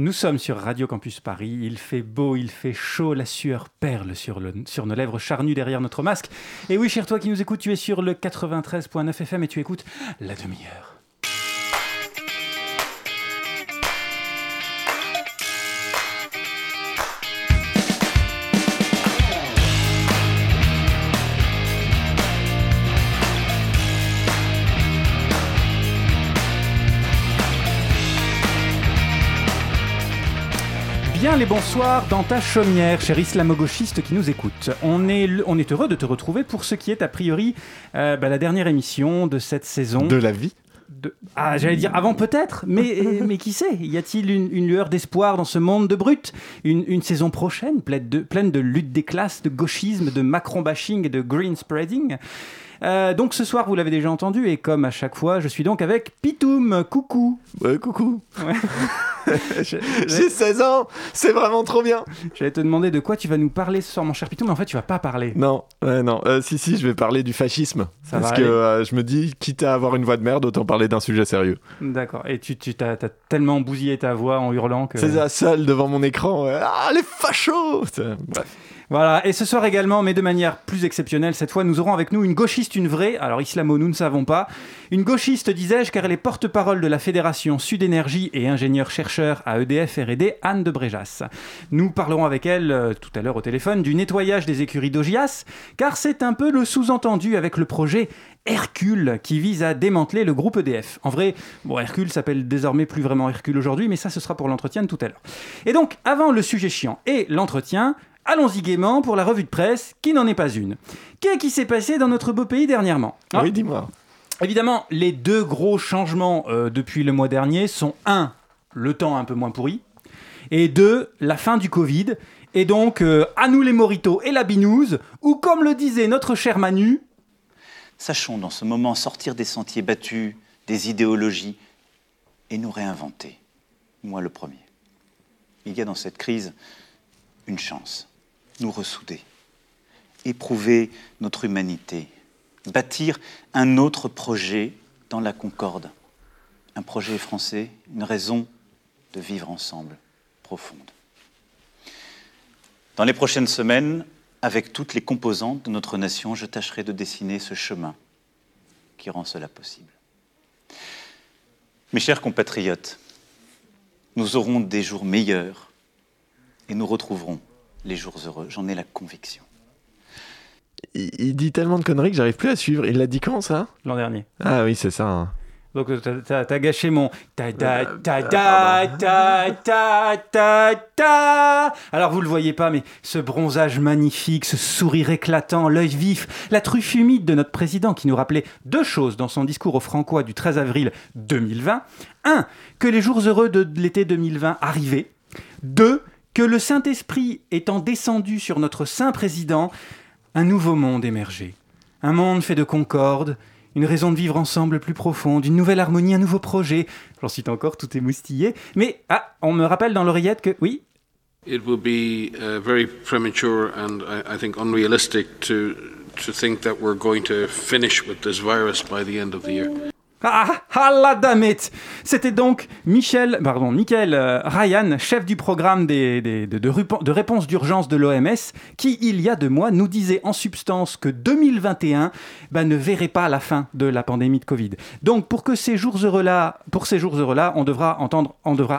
Nous sommes sur Radio Campus Paris. Il fait beau, il fait chaud, la sueur perle sur, le, sur nos lèvres charnues derrière notre masque. Et oui, cher toi qui nous écoutes, tu es sur le 93.9 FM et tu écoutes la demi-heure. Bien les bonsoirs dans ta chaumière, cher islamo-gauchiste qui nous écoute. On est, on est heureux de te retrouver pour ce qui est a priori euh, bah, la dernière émission de cette saison. De la vie de... Ah, j'allais dire avant peut-être, mais, mais qui sait Y a-t-il une, une, lueur d'espoir dans ce monde de brut? Une, une, saison prochaine pleine de, pleine de lutte des classes, de gauchisme, de Macron-bashing et de green spreading? Euh, donc ce soir, vous l'avez déjà entendu, et comme à chaque fois, je suis donc avec Pitoum. Coucou. Ouais, coucou. J'ai 16 ans, c'est vraiment trop bien. J'allais te demander de quoi tu vas nous parler ce soir, mon cher Pitoum, mais en fait, tu vas pas parler. Non, ouais, non. Euh, si, si, je vais parler du fascisme. Ça parce que euh, je me dis, quitte à avoir une voix de merde, autant parler d'un sujet sérieux. D'accord. Et tu, tu as, tellement bousillé ta voix en hurlant que. C'est ça, seul devant mon écran. Ah, les fachos Bref. Voilà, et ce soir également, mais de manière plus exceptionnelle, cette fois, nous aurons avec nous une gauchiste, une vraie, alors islamo, nous ne savons pas, une gauchiste, disais-je, car elle est porte-parole de la Fédération Sud Énergie et ingénieur-chercheur à EDF R&D, Anne de Bréjas. Nous parlerons avec elle, euh, tout à l'heure au téléphone, du nettoyage des écuries d'Ogias, car c'est un peu le sous-entendu avec le projet Hercule qui vise à démanteler le groupe EDF. En vrai, bon, Hercule s'appelle désormais plus vraiment Hercule aujourd'hui, mais ça ce sera pour l'entretien de tout à l'heure. Et donc, avant le sujet chiant et l'entretien, Allons-y gaiement pour la revue de presse, qui n'en est pas une. Qu'est-ce qui s'est passé dans notre beau pays dernièrement ah, Oui, dis-moi. Évidemment, les deux gros changements euh, depuis le mois dernier sont un, le temps un peu moins pourri, et deux, la fin du Covid. Et donc, euh, à nous les moritos et la binouse, ou comme le disait notre cher Manu. Sachons dans ce moment sortir des sentiers battus, des idéologies, et nous réinventer. Moi le premier. Il y a dans cette crise une chance nous ressouder, éprouver notre humanité, bâtir un autre projet dans la concorde, un projet français, une raison de vivre ensemble profonde. Dans les prochaines semaines, avec toutes les composantes de notre nation, je tâcherai de dessiner ce chemin qui rend cela possible. Mes chers compatriotes, nous aurons des jours meilleurs et nous retrouverons les jours heureux. J'en ai la conviction. Il, dit tellement de conneries que j'arrive plus à suivre. Il l'a dit quand ça? L'an dernier. Ah oui, c'est ça. Hein. Donc t'as as gâché mon ta ta ta ta ta ta ta ta. Alors vous le voyez pas, mais ce bronzage magnifique, ce sourire éclatant, l'œil vif, la truffe humide de notre président qui nous rappelait deux choses dans son discours au Francois du 13 avril 2020. Un, que les jours heureux de l'été 2020 arrivaient. Deux, que le Saint-Esprit étant descendu sur notre Saint Président, un nouveau monde émergeait. Un monde fait de concorde, une raison de vivre ensemble plus profonde, une nouvelle harmonie, un nouveau projet. J'en cite encore, tout est moustillé. Mais, ah, on me rappelle dans l'oreillette que, oui? Be uh, very premature and I think unrealistic to, to think that we're going to finish with this virus by the end of the year. Ah, ah la damette C'était donc Michel, pardon, Michael euh, Ryan, chef du programme des, de, réponse d'urgence de l'OMS, qui, il y a deux mois, nous disait en substance que 2021 bah, ne verrait pas la fin de la pandémie de Covid. Donc, pour que ces jours heureux-là, pour ces jours heureux-là, on devra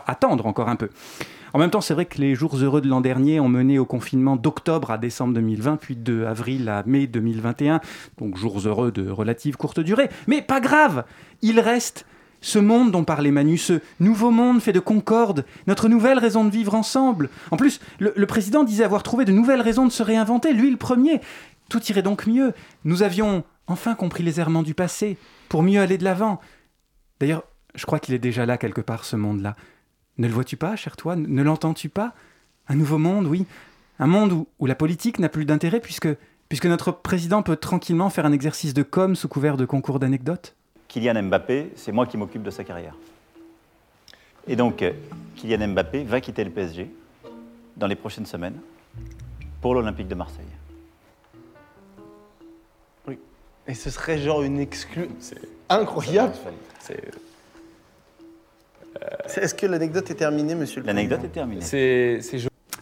attendre encore un peu. En même temps, c'est vrai que les jours heureux de l'an dernier ont mené au confinement d'octobre à décembre 2020, puis de avril à mai 2021, donc jours heureux de relative courte durée. Mais pas grave, il reste ce monde dont parlait Manu, ce nouveau monde fait de concorde, notre nouvelle raison de vivre ensemble. En plus, le, le, président disait avoir trouvé de nouvelles raisons de se réinventer, lui le premier. Tout irait donc mieux. Nous avions enfin compris les errements du passé, pour mieux aller de l'avant. D'ailleurs, je crois qu'il est déjà là quelque part, ce monde-là. Ne le vois-tu pas, cher toi? Ne l'entends-tu pas? Un nouveau monde, oui. Un monde où, où la politique n'a plus d'intérêt puisque, puisque notre président peut tranquillement faire un exercice de com sous couvert de concours d'anecdotes? Kylian Mbappé, c'est moi qui m'occupe de sa carrière. Et donc, Kylian Mbappé va quitter le PSG dans les prochaines semaines pour l'Olympique de Marseille. Oui. Et ce serait genre une exclue. C'est incroyable. C'est Est-ce que l'anecdote est terminée, monsieur L'anecdote est terminée.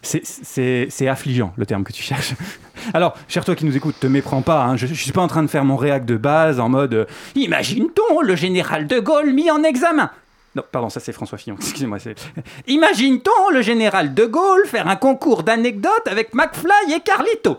C'est affligeant, le terme que tu cherches. Alors, cher toi qui nous écoute, te méprends pas, hein. je, ne suis pas en train de faire mon réac de base en mode euh, Imagine-t-on le général de Gaulle mis en examen non, pardon, ça c'est François Fillon, excusez-moi. Imagine-t-on le général de Gaulle faire un concours d'anecdotes avec McFly et Carlito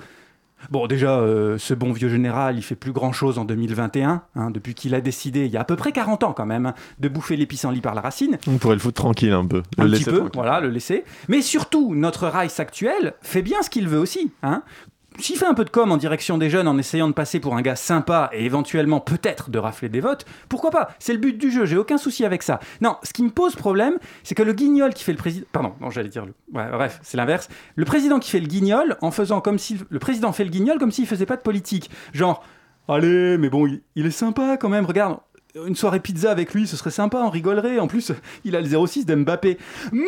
Bon, déjà, euh, ce bon vieux général, il fait plus grand-chose en 2021, hein, depuis qu'il a décidé, il y a à peu près 40 ans quand même, hein, de bouffer les pissenlits par la racine. On pourrait le foutre tranquille un peu. Le un petit peu, voilà, le laisser. Mais surtout, notre Rice actuel fait bien ce qu'il veut aussi. Hein. S'il fait un peu de com en direction des jeunes en essayant de passer pour un gars sympa et éventuellement peut-être de rafler des votes, pourquoi pas? C'est le but du jeu, j'ai aucun souci avec ça. Non, ce qui me pose problème, c'est que le guignol qui fait le président. Pardon, non, j'allais dire le. bref, c'est l'inverse. Le président qui fait le guignol en faisant comme si. Le président fait le guignol comme s'il faisait pas de politique. Genre, allez, mais bon, il, est sympa quand même, regarde. Une soirée pizza avec lui, ce serait sympa, on rigolerait. En plus, il a le 06 d'Mbappé. Mais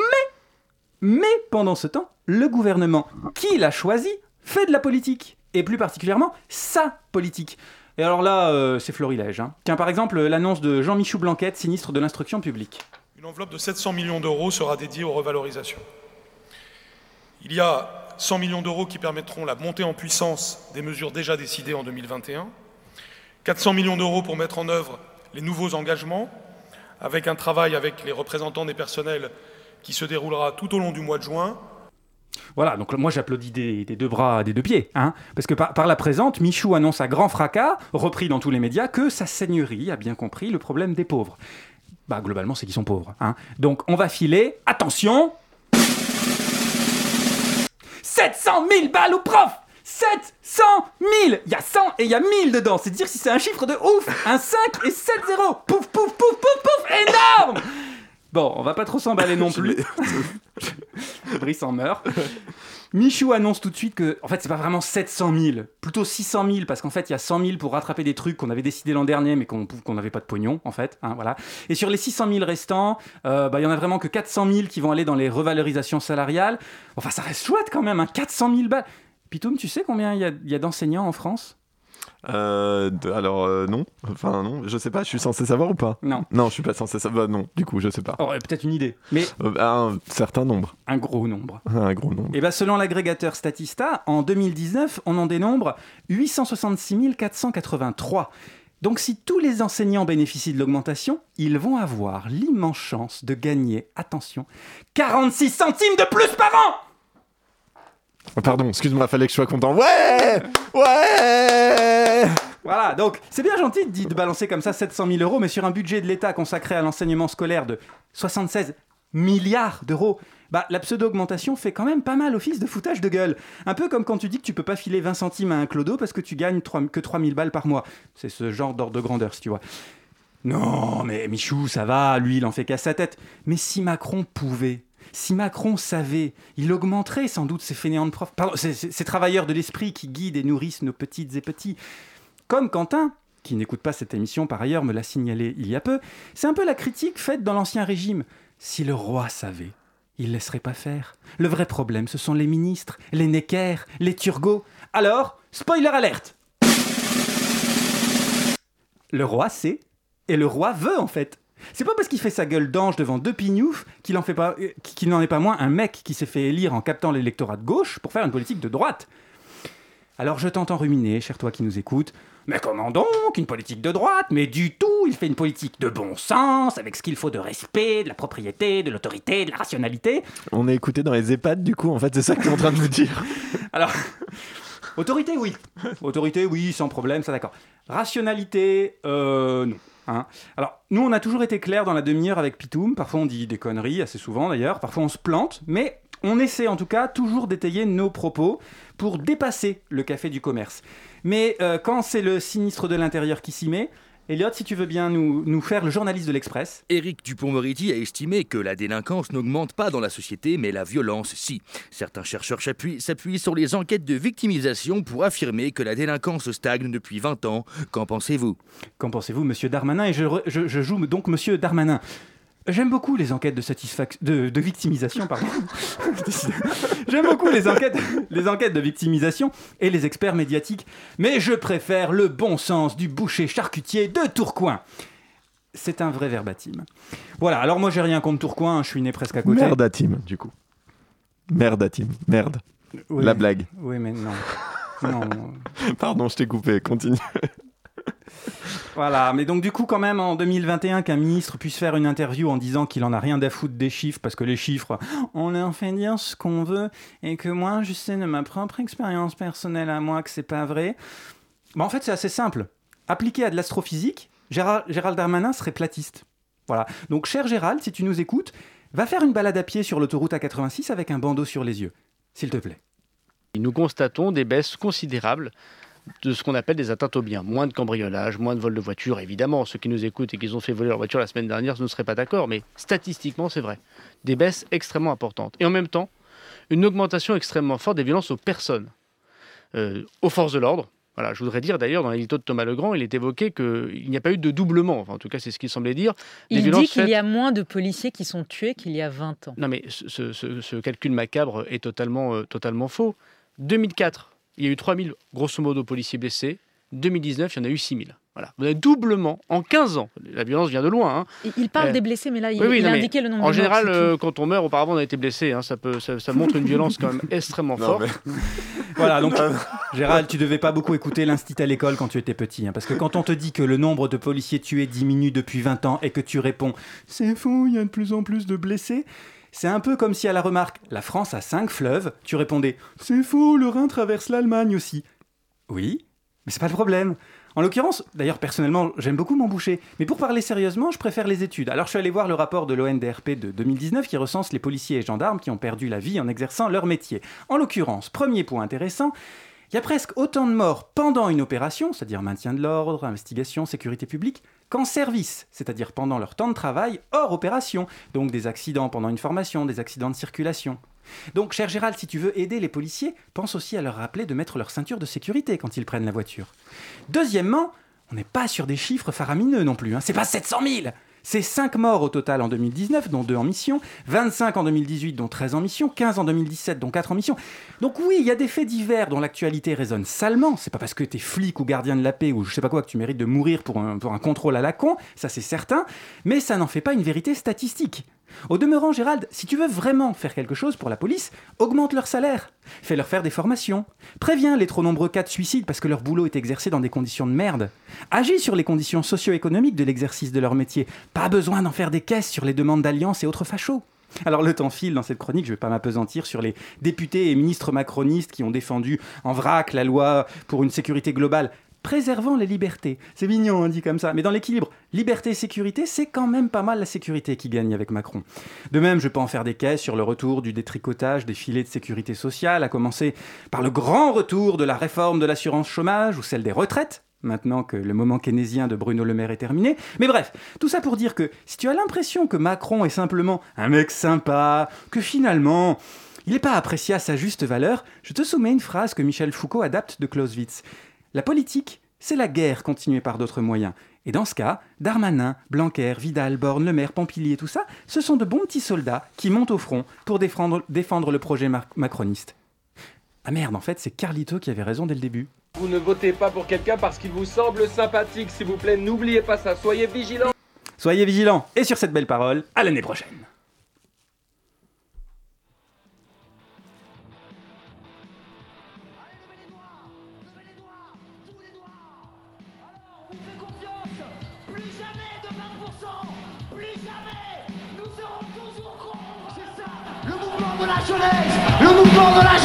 mais pendant ce temps, le gouvernement qui l'a choisi fait de la politique, et plus particulièrement sa politique. Et alors là, euh, c'est florilège. Hein. Tiens, par exemple, l'annonce de Jean-Michel Blanquette, sinistre de l'instruction publique. Une enveloppe de 700 millions d'euros sera dédiée aux revalorisations. Il y a 100 millions d'euros qui permettront la montée en puissance des mesures déjà décidées en 2021, 400 millions d'euros pour mettre en œuvre les nouveaux engagements, avec un travail avec les représentants des personnels qui se déroulera tout au long du mois de juin, voilà, donc moi j'applaudis des, deux bras, des deux pieds, hein, parce que par, la présente, Michou annonce à grand fracas, repris dans tous les médias, que sa seigneurie a bien compris le problème des pauvres. Bah globalement c'est qu'ils sont pauvres. Hein. Donc on va filer, attention! 700 000 balles au prof! 700 000 Il y a 100 et il y a 1000 dedans, c'est dire si c'est un chiffre de ouf! Un 5 et 7 0 Pouf, pouf, pouf, pouf, pouf Énorme Bon, on va pas trop s'emballer non plus. Brice en meurt. Michou annonce tout de suite que, en fait, c'est pas vraiment 700 000, plutôt 600 000, parce qu'en fait, il y a 100 000 pour rattraper des trucs qu'on avait décidé l'an dernier, mais qu'on n'avait pas de pognon, en fait. Hein, voilà. Et sur les 600 000 restants, euh, bah, il y en a vraiment que 400 000 qui vont aller dans les revalorisations salariales. Enfin, ça reste chouette quand même, hein, 400 000 balles. Pitoum, tu sais combien il y y a d'enseignants en France? Euh, alors euh, non, enfin non, je sais pas, je suis censé savoir ou pas? Non. Non, je suis pas censé savoir, non, du coup je sais pas. Oh, peut-être une idée, mais... Euh, un certain nombre. Un gros nombre. Un gros nombre. Et bien selon l'agrégateur Statista, en 2019, on en dénombre 866 483. Donc si tous les enseignants bénéficient de l'augmentation, ils vont avoir l'immense chance de gagner, attention, 46 centimes de plus par an Oh, pardon, excuse-moi, fallait que je sois content. Ouais Ouais Voilà, donc c'est bien gentil de, de balancer comme ça 700 000 euros, mais sur un budget de l'État consacré à l'enseignement scolaire de 76 milliards d'euros, bah, la pseudo-augmentation fait quand même pas mal office de foutage de gueule. Un peu comme quand tu dis que tu peux pas filer 20 centimes à un clodo parce que tu gagnes 3, que 3000 balles par mois. C'est ce genre d'ordre de grandeur, si tu vois. Non, mais Michou, ça va, lui, il en fait qu'à sa tête. Mais si Macron pouvait, si Macron savait, il augmenterait sans doute ces fainéants de profs, pardon, ces, travailleurs de l'esprit qui guident et nourrissent nos petites et petits. Comme Quentin, qui n'écoute pas cette émission par ailleurs, me l'a signalé il y a peu, c'est un peu la critique faite dans l'Ancien Régime. Si le roi savait, il laisserait pas faire. Le vrai problème, ce sont les ministres, les Necker, les Turgots. Alors, spoiler alerte Le roi sait, et le roi veut en fait. C'est pas parce qu'il fait sa gueule d'ange devant deux pignoufs qu'il n'en euh, est pas moins un mec qui s'est fait élire en captant l'électorat de gauche pour faire une politique de droite. Alors je t'entends ruminer, cher toi qui nous écoutes. Mais comment donc Une politique de droite? Mais du tout Il fait une politique de bon sens, avec ce qu'il faut de respect, de la propriété, de l'autorité, de la rationalité. On est écouté dans les EHPAD, du coup, en fait, c'est ça que tu es en train de nous dire. Alors, autorité, oui. Autorité, oui, sans problème, ça d'accord. Rationalité, euh, non. Hein. Alors, nous, on a toujours été clair dans la demi-heure avec Pitoum. Parfois, on dit des conneries, assez souvent d'ailleurs. Parfois, on se plante. Mais on essaie en tout cas toujours d'étayer nos propos pour dépasser le café du commerce. Mais euh, quand c'est le sinistre de l'intérieur qui s'y met, Elliot, si tu veux bien nous, nous faire le journaliste de l'Express. Éric Dupont-Moretti a estimé que la délinquance n'augmente pas dans la société, mais la violence, si. Certains chercheurs s'appuient sur les enquêtes de victimisation pour affirmer que la délinquance stagne depuis 20 ans. Qu'en pensez-vous? Qu'en pensez-vous, monsieur Darmanin? Et je, je joue donc monsieur Darmanin. J'aime beaucoup les enquêtes de satisfaction, de, victimisation, pardon. J'aime beaucoup les enquêtes, les enquêtes de victimisation et les experts médiatiques, mais je préfère le bon sens du boucher charcutier de Tourcoing. c'est un vrai verbatim. Voilà, alors moi j'ai rien contre Tourcoing, je suis né presque à côté. Merdatim, du coup. Merdatim, merde. La blague. Oui, mais non. non. Pardon, je t'ai coupé, continue. Voilà, mais donc du coup quand même en 2021 qu'un ministre puisse faire une interview en disant qu'il en a rien à foutre des chiffres parce que les chiffres, on leur fait dire ce qu'on veut et que moi je sais de ma propre expérience personnelle à moi que c'est pas vrai. Bah, en fait c'est assez simple. Appliqué à de l'astrophysique, Gérald, Darmanin serait platiste. Voilà. Donc cher Gérald, si tu nous écoutes, va faire une balade à pied sur l'autoroute A86 avec un bandeau sur les yeux, s'il te plaît. Nous constatons des baisses considérables de ce qu'on appelle des atteintes aux biens. Moins de cambriolage, moins de vols de voitures, évidemment. Ceux qui nous écoutent et qui ont fait voler leur voiture la semaine dernière ne seraient pas d'accord, mais statistiquement, c'est vrai. Des baisses extrêmement importantes. Et en même temps, une augmentation extrêmement forte des violences aux personnes, euh, aux forces de l'ordre. Voilà, je voudrais dire d'ailleurs, dans l'édito de Thomas Legrand, il est évoqué qu'il n'y a pas eu de doublement, enfin, en tout cas c'est ce qu'il semblait dire. il dit qu'il y a moins de policiers qui sont tués qu'il y a 20 ans. Non mais ce, ce calcul macabre est totalement, euh, totalement faux. 2004, il y a eu 3000, grosso modo, policiers blessés. 2019, il y en a eu 6000. Voilà. Vous avez doublement en 15 ans. La violence vient de loin. Hein. Il parle euh, des blessés, mais là, il, a indiqué le nombre en de général, euh, quand on meurt, auparavant, on a été blessé. Hein. Ça, peut, ça, montre une violence quand même extrêmement forte. voilà, donc, Gérald, tu devais pas beaucoup écouter l'instit à l'école quand tu étais petit. Hein, parce que quand on te dit que le nombre de policiers tués diminue depuis 20 ans et que tu réponds « C'est faux, il y a de plus en plus de blessés », c'est un peu comme si à la remarque La France a cinq fleuves, tu répondais C'est faux, le Rhin traverse l'Allemagne aussi. Oui, mais c'est pas le problème. En l'occurrence, d'ailleurs personnellement, j'aime beaucoup m'emboucher, mais pour parler sérieusement, je préfère les études. Alors je suis allé voir le rapport de l'ONDRP de 2019 qui recense les policiers et gendarmes qui ont perdu la vie en exerçant leur métier. En l'occurrence, premier point intéressant, il y a presque autant de morts pendant une opération, c'est-à-dire maintien de l'ordre, investigation, sécurité publique, qu'en service, c'est-à-dire pendant leur temps de travail hors opération, donc des accidents pendant une formation, des accidents de circulation. Donc, cher Gérald, si tu veux aider les policiers, pense aussi à leur rappeler de mettre leur ceinture de sécurité quand ils prennent la voiture. Deuxièmement, on n'est pas sur des chiffres faramineux non plus, hein. c'est pas 700 000 c'est 5 morts au total en 2019, dont 2 en mission, 25 en 2018, dont 13 en mission, 15 en 2017, dont 4 en mission. Donc oui, il y a des faits divers dont l'actualité résonne salement. C'est pas parce que t'es flic ou gardien de la paix ou je sais pas quoi que tu mérites de mourir pour un, pour un contrôle à la con, ça c'est certain, mais ça n'en fait pas une vérité statistique. Au demeurant, Gérald, si tu veux vraiment faire quelque chose pour la police, augmente leur salaire, fais-leur faire des formations, préviens les trop nombreux cas de suicide parce que leur boulot est exercé dans des conditions de merde, agis sur les conditions socio-économiques de l'exercice de leur métier, pas besoin d'en faire des caisses sur les demandes d'alliance et autres fachos. Alors le temps file dans cette chronique, je ne vais pas m'apesantir sur les députés et ministres macronistes qui ont défendu en vrac la loi pour une sécurité globale préservant les libertés. C'est mignon, on dit comme ça, mais dans l'équilibre liberté-sécurité, c'est quand même pas mal la sécurité qui gagne avec Macron. De même, je peux en faire des caisses sur le retour du détricotage des filets de sécurité sociale, à commencer par le grand retour de la réforme de l'assurance chômage ou celle des retraites, maintenant que le moment keynésien de Bruno Le Maire est terminé. Mais bref, tout ça pour dire que si tu as l'impression que Macron est simplement un mec sympa, que finalement il n'est pas apprécié à sa juste valeur, je te soumets une phrase que Michel Foucault adapte de Clausewitz. La politique, c'est la guerre continuée par d'autres moyens. Et dans ce cas, Darmanin, Blanquer, Vidal, Borne, Le Maire, Pompilier, tout ça, ce sont de bons petits soldats qui montent au front pour défendre, défendre le projet macroniste. Ah merde, en fait, c'est Carlito qui avait raison dès le début. Vous ne votez pas pour quelqu'un parce qu'il vous semble sympathique, s'il vous plaît, n'oubliez pas ça, soyez vigilants. Soyez vigilants, et sur cette belle parole, à l'année prochaine. Le mouvement de la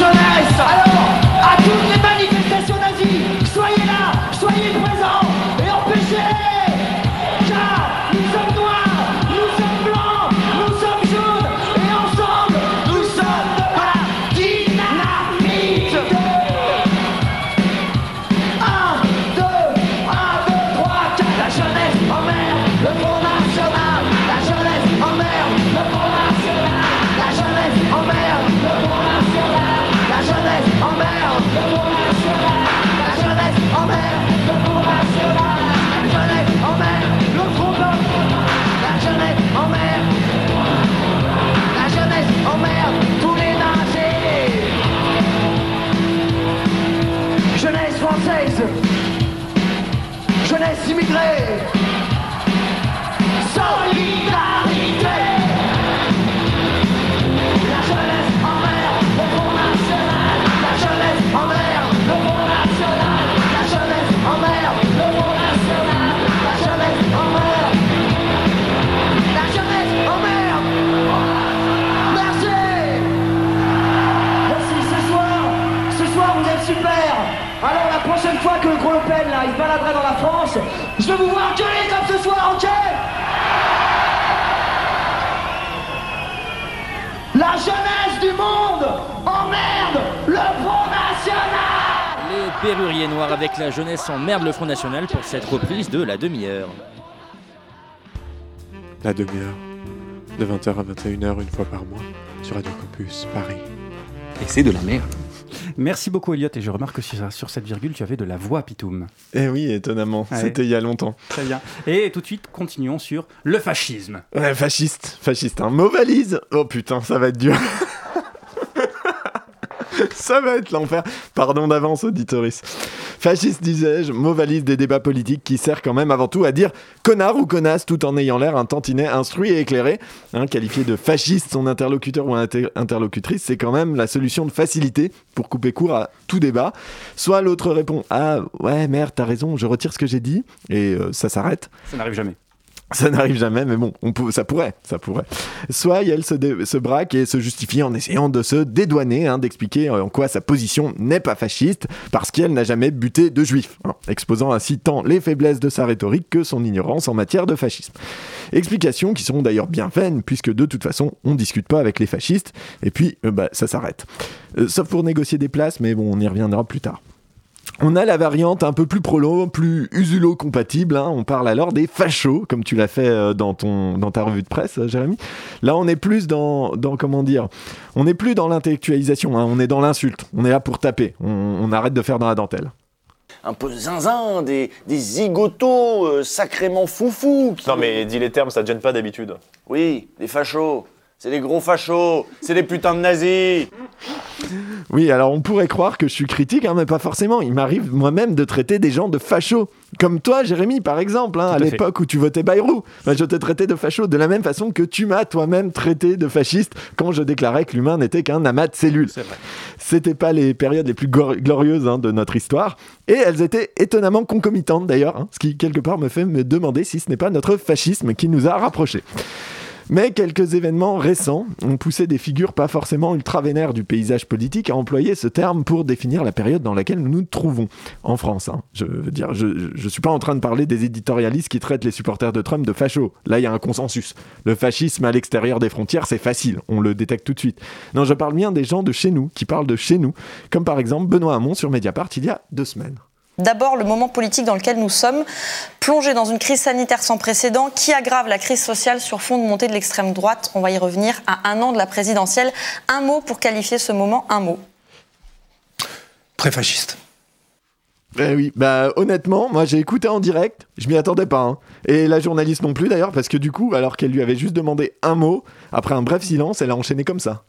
la jeunesse emmerde le Front National pour cette reprise de la demi-heure. La demi-heure, de 20h à 21h une fois par mois, sur Radio Campus, Paris. Et c'est de la merde. Merci beaucoup Elliot et je remarque que sur, cette virgule tu avais de la voix Pitoum. Eh oui, étonnamment, Ouais. c'était il y a longtemps. Très bien. Et tout de suite continuons sur le fascisme. Ouais, fasciste, fasciste, un mot valise. Oh putain, ça va être dur. ça va être l'enfer. Pardon d'avance, auditoris. Fasciste, disais-je, mot valise des débats politiques qui sert quand même avant tout à dire connard ou connasse tout en ayant l'air un tantinet instruit et éclairé. Hein, qualifier de fasciste son interlocuteur ou inter- interlocutrice, c'est quand même la solution de facilité pour couper court à tout débat. Soit l'autre répond Ah ouais, merde, t'as raison, je retire ce que j'ai dit, et euh, ça s'arrête. Ça n'arrive jamais. Ça n'arrive jamais, mais bon, on peut, ça pourrait, ça pourrait. Soit elle se, dé- se braque et se justifie en essayant de se dédouaner, hein, d'expliquer en quoi sa position n'est pas fasciste, parce qu'elle n'a jamais buté de juifs, hein, exposant ainsi tant les faiblesses de sa rhétorique que son ignorance en matière de fascisme. Explications qui sont d'ailleurs bien vaines, puisque de toute façon, on discute pas avec les fascistes, et puis euh, bah, ça s'arrête. Euh, sauf pour négocier des places, mais bon, on y reviendra plus tard. On a la variante un peu plus prolo, plus usulo-compatible. hein. On parle alors des fachos, comme tu l'as fait euh, dans, ton, dans ta revue de presse, euh, Jérémy. Là, on est plus dans, dans comment dire, on n'est plus dans l'intellectualisation, hein. on est dans l'insulte. On est là pour taper. On, on arrête de faire dans la dentelle. un peu zinzin, des, des zigotos euh, sacrément foufous. qui- Non mais dis les termes, ça te gêne pas d'habitude. Oui, des fachos. C'est des gros fachos. C'est des putains de nazis. Oui, alors on pourrait croire que je suis critique, hein, mais pas forcément. Il m'arrive moi-même de traiter des gens de fachos. Comme toi, Jérémy, par exemple, hein, à l'époque où tu votais Bayrou. Bah, je te traitais de facho de la même façon que tu m'as toi-même traité de fasciste quand je déclarais que l'humain n'était qu'un amas de cellules. C'était pas les périodes les plus glorieuses hein, de notre histoire. Et elles étaient étonnamment concomitantes d'ailleurs, hein, ce qui quelque part me fait me demander si ce n'est pas notre fascisme qui nous a rapprochés. Mais quelques événements récents ont poussé des figures pas forcément ultra vénères du paysage politique à employer ce terme pour définir la période dans laquelle nous nous trouvons en France. hein. Je veux dire, je, je suis pas en train de parler des éditorialistes qui traitent les supporters de Trump de fachos. Là, il y a un consensus. Le fascisme à l'extérieur des frontières, c'est facile, on le détecte tout de suite. Non, je parle bien des gens de chez nous, qui parlent de chez nous, comme par exemple Benoît Hamon sur Mediapart il y a deux semaines. D'abord, le moment politique dans lequel nous sommes, plongés dans une crise sanitaire sans précédent qui aggrave la crise sociale sur fond de montée de l'extrême droite. On va y revenir à un an de la présidentielle. Un mot pour qualifier ce moment, un mot. Très fasciste. Eh oui, bah honnêtement, moi j'ai écouté en direct, je m'y attendais pas. hein. Et la journaliste non plus d'ailleurs, parce que du coup, alors qu'elle lui avait juste demandé un mot, après un bref silence, elle a enchaîné comme ça.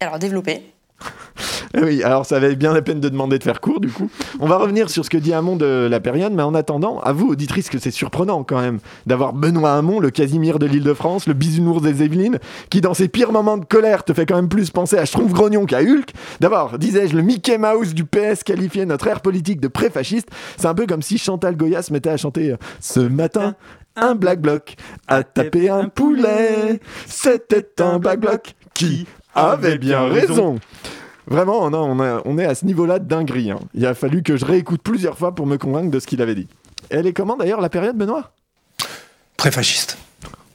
Alors, développer. Eh oui, alors ça valait bien la peine de demander de faire court du coup. On va revenir sur ce que dit Hamon de la période, mais en attendant, à vous auditrices que c'est surprenant quand même d'avoir Benoît Hamon, le Casimir de l'Île-de-France, le bisounours des Yvelines, qui dans ses pires moments de colère te fait quand même plus penser à Schtroumpf Grognon qu'à Hulk. D'abord, disais-je, le Mickey Mouse du PS qualifiait notre ère politique de pré-fasciste. C'est un peu comme si Chantal Goya se mettait à chanter euh, Ce matin, un black bloc a tapé un poulet. C'était un black bloc qui avait bien raison. Vraiment, non, on, a- on est à ce niveau-là de dinguerie. hein. Il a fallu que je réécoute plusieurs fois pour me convaincre de ce qu'il avait dit. Elle est comment d'ailleurs la période, Benoît? Très fasciste.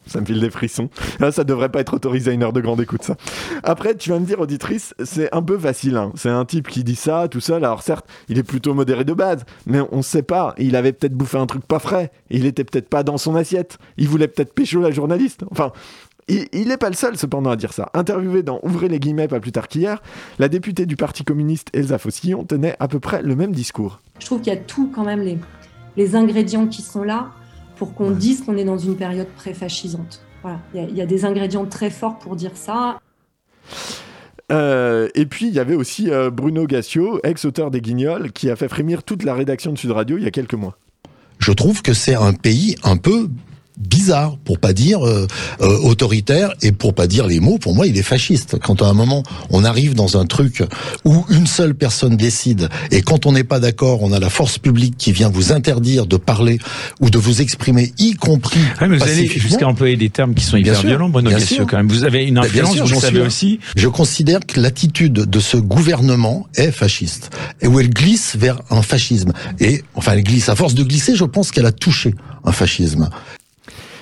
Ça me file des frissons. Ah, ça devrait pas être autorisé à une heure de grande écoute, ça. Après, tu vas me dire, auditrice, c'est un peu facile. hein. C'est un type qui dit ça tout seul. Alors certes, il est plutôt modéré de base, mais on sait pas. Il avait peut-être bouffé un truc pas frais. Il était peut-être pas dans son assiette. Il voulait peut-être pécho la journaliste. Enfin. Il n'est pas le seul cependant à dire ça. Interviewée dans Ouvrez les guillemets pas plus tard qu'hier, la députée du Parti communiste Elsa Fossillon tenait à peu près le même discours. Je trouve qu'il y a tout quand même les, les ingrédients qui sont là pour qu'on dise qu'on est dans une période pré-fascisante. Voilà, il y, a, il y a des ingrédients très forts pour dire ça. Euh, et puis il y avait aussi euh, Bruno Gassio, ex-auteur des Guignols, qui a fait frémir toute la rédaction de Sud Radio il y a quelques mois. Je trouve que c'est un pays un peu bizarre, pour pas dire euh, euh, autoritaire et pour pas dire les mots. Pour moi, il est fasciste. Quand à un moment on arrive dans un truc où une seule personne décide et quand on n'est pas d'accord, on a la force publique qui vient vous interdire de parler ou de vous exprimer, y compris. Ouais, mais vous allez jusqu'à employer des termes qui sont Bien hyper sûr, violents, Bruno bien sûr. quand même. Vous avez une bien influence, sûr, vous savez aussi. Je considère que l'attitude de ce gouvernement est fasciste et où elle glisse vers un fascisme. Et enfin, elle glisse. À force de glisser, je pense qu'elle a touché un fascisme.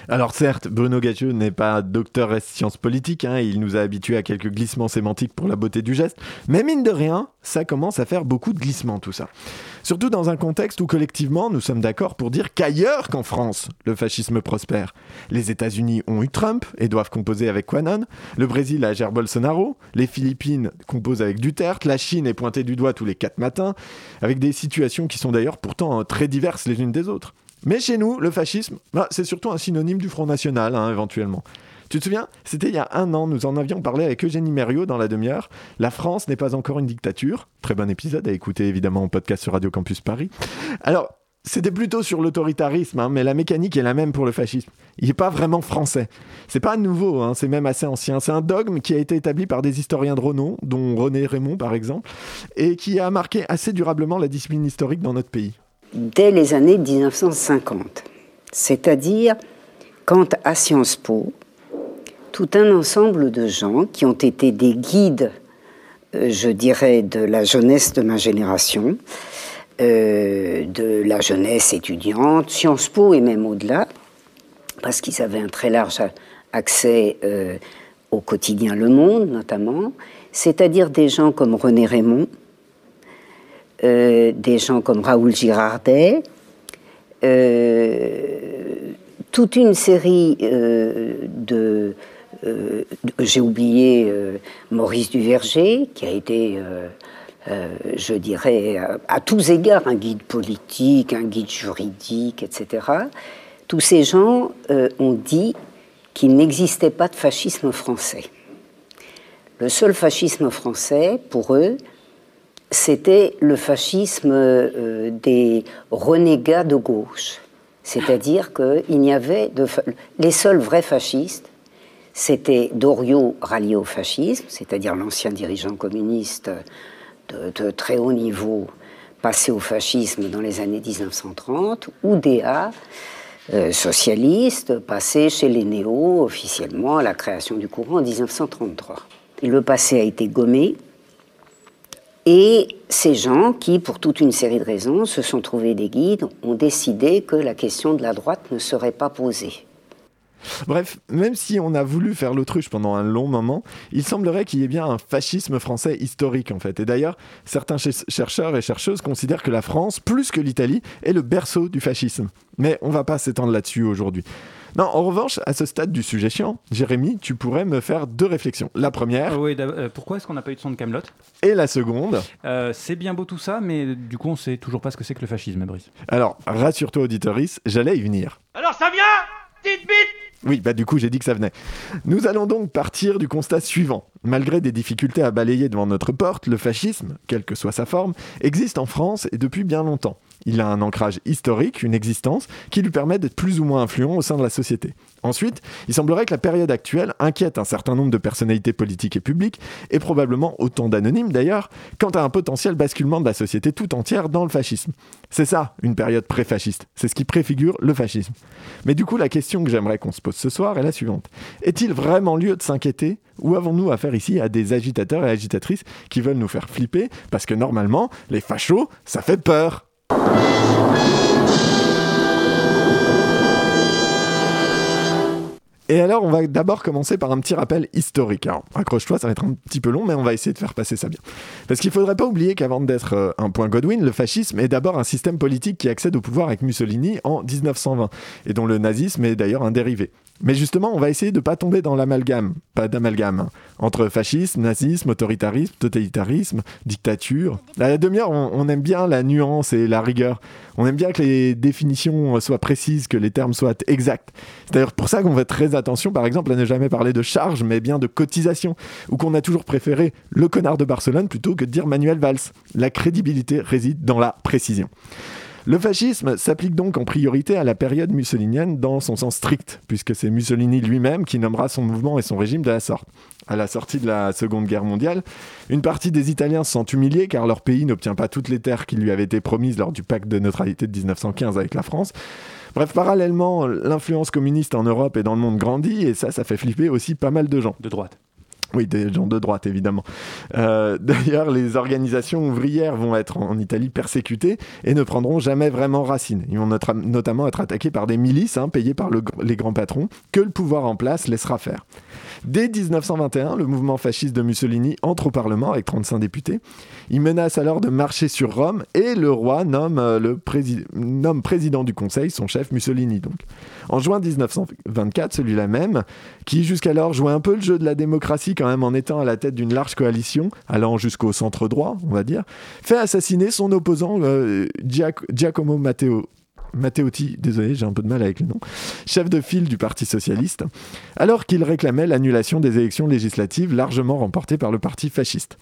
Alors certes, Bruno Gatieux n'est pas docteur en sciences politiques, hein, il nous a habitués à quelques glissements sémantiques pour la beauté du geste, mais mine de rien, ça commence à faire beaucoup de glissements tout ça. Surtout dans un contexte où collectivement nous sommes d'accord pour dire qu'ailleurs qu'en France, le fascisme prospère. Les États-Unis ont eu Trump et doivent composer avec Quanon, le Brésil a Jair Bolsonaro, les Philippines composent avec Duterte, la Chine est pointée du doigt tous les quatre matins, avec des situations qui sont d'ailleurs pourtant euh, très diverses les unes des autres. Mais chez nous, le fascisme, bah, c'est surtout un synonyme du Front National, hein, éventuellement. Tu te souviens C'était il y a un an, nous en avions parlé avec Eugénie Mériot dans la demi-heure. La France n'est pas encore une dictature. Très bon épisode à écouter évidemment en podcast sur Radio Campus Paris. Alors, c'était plutôt sur l'autoritarisme, hein, mais la mécanique est la même pour le fascisme. Il n'est pas vraiment français. C'est pas nouveau, hein, c'est même assez ancien. C'est un dogme qui a été établi par des historiens de renom, dont René Raymond par exemple, et qui a marqué assez durablement la discipline historique dans notre pays. Dès les années 1950. C'est-à-dire quand à Sciences Po, tout un ensemble de gens qui ont été des guides, euh, je dirais, de la jeunesse de ma génération, euh, de la jeunesse étudiante, Sciences Po et même au-delà, parce qu'ils avaient un très large accès euh, au quotidien Le Monde notamment, c'est-à-dire des gens comme René Raymond, euh, des gens comme Raoul Girardet, euh, toute une série euh, de... J'ai oublié Maurice Duverger, qui a été, je dirais, à, tous égards un guide politique, un guide juridique, etc. Tous ces gens ont dit qu'il n'existait pas de fascisme français. Le seul fascisme français, pour eux, c'était le fascisme euh, des renégats de gauche. C'est-à-dire qu'il n'y avait de les seuls vrais fascistes, c'était Doriot rallié au fascisme, c'est-à-dire l'ancien dirigeant communiste de, très haut niveau passé au fascisme dans les années 1930, ou Déa, euh, socialiste, passé chez les néos officiellement à la création du courant en 1933. Le passé a été gommé, et ces gens qui, pour toute une série de raisons, se sont trouvés des guides, ont décidé que la question de la droite ne serait pas posée. Bref, même si on a voulu faire l'autruche pendant un long moment, il semblerait qu'il y ait bien un fascisme français historique en fait. Et d'ailleurs, certains ch- chercheurs et chercheuses considèrent que la France, plus que l'Italie, est le berceau du fascisme. Mais on va pas s'étendre là-dessus aujourd'hui. Non, en revanche, à ce stade du sujet chiant, Jérémy, tu pourrais me faire deux réflexions. La première, Oui, d'ab- euh, pourquoi est-ce qu'on n'a pas eu de son de Camelot? et la seconde. C'est bien beau tout ça, mais du coup, on sait toujours pas ce que c'est que le fascisme, Brice. Alors, rassure-toi, auditoris, j'allais y venir. Alors ça vient? Petite bite Oui, bah du coup, j'ai dit que ça venait. Nous allons donc partir du constat suivant. Malgré des difficultés à balayer devant notre porte, le fascisme, quelle que soit sa forme, existe en France et depuis bien longtemps. Il a un ancrage historique, une existence, qui lui permet d'être plus ou moins influent au sein de la société. Ensuite, il semblerait que la période actuelle inquiète un certain nombre de personnalités politiques et publiques, et probablement autant d'anonymes d'ailleurs, quant à un potentiel basculement de la société tout entière dans le fascisme. C'est ça, une période pré-fasciste. C'est ce qui préfigure le fascisme. Mais du coup, la question que j'aimerais qu'on se pose ce soir est la suivante. Est-il vraiment lieu de s'inquiéter? Ou avons-nous affaire ici à des agitateurs et agitatrices qui veulent nous faire flipper? Parce que normalement, les fachos, ça fait peur Et alors, on va d'abord commencer par un petit rappel historique. Alors, accroche-toi, ça va être un petit peu long, mais on va essayer de faire passer ça bien. Parce qu'il faudrait pas oublier qu'avant d'être euh, un point Godwin, le fascisme est d'abord un système politique qui accède au pouvoir avec Mussolini en 1920, et dont le nazisme est d'ailleurs un dérivé. Mais justement, on va essayer de pas tomber dans l'amalgame, pas d'amalgame, hein, entre fascisme, nazisme, autoritarisme, totalitarisme, dictature. À la demi-heure, on, on aime bien la nuance et la rigueur. On aime bien que les définitions soient précises, que les termes soient exacts. C'est d'ailleurs pour ça qu'on fait très attention, par exemple, à ne jamais parler de charge, mais bien de cotisation, ou qu'on a toujours préféré le connard de Barcelone plutôt que de dire Manuel Valls. La crédibilité réside dans la précision. Le fascisme s'applique donc en priorité à la période mussolinienne dans son sens strict, puisque c'est Mussolini lui-même qui nommera son mouvement et son régime de la sorte. À la sortie de la Seconde Guerre mondiale, une partie des Italiens se sentent humiliés car leur pays n'obtient pas toutes les terres qui lui avaient été promises lors du pacte de neutralité de 1915 avec la France. Bref, parallèlement, l'influence communiste en Europe et dans le monde grandit et ça, ça fait flipper aussi pas mal de gens. De droite. Oui, des gens de droite, évidemment. Euh, D'ailleurs, les organisations ouvrières vont être en Italie persécutées et ne prendront jamais vraiment racine. Ils vont notamment être attaqués par des milices hein, payées par les grands patrons que le pouvoir en place laissera faire. Dès 1921, le mouvement fasciste de Mussolini entre au Parlement avec 35 députés. Il menace alors de marcher sur Rome et le roi nomme, euh, le nomme président du Conseil son chef Mussolini. Donc. En juin 1924, celui-là même, qui jusqu'alors jouait un peu le jeu de la démocratie quand même en étant à la tête d'une large coalition, allant jusqu'au centre droit, on va dire, fait assassiner son opposant euh, Giac- Giacomo Matteo. Matteotti, désolé, j'ai un peu de mal avec le nom, chef de file du Parti socialiste, alors qu'il réclamait l'annulation des élections législatives largement remportées par le parti fasciste.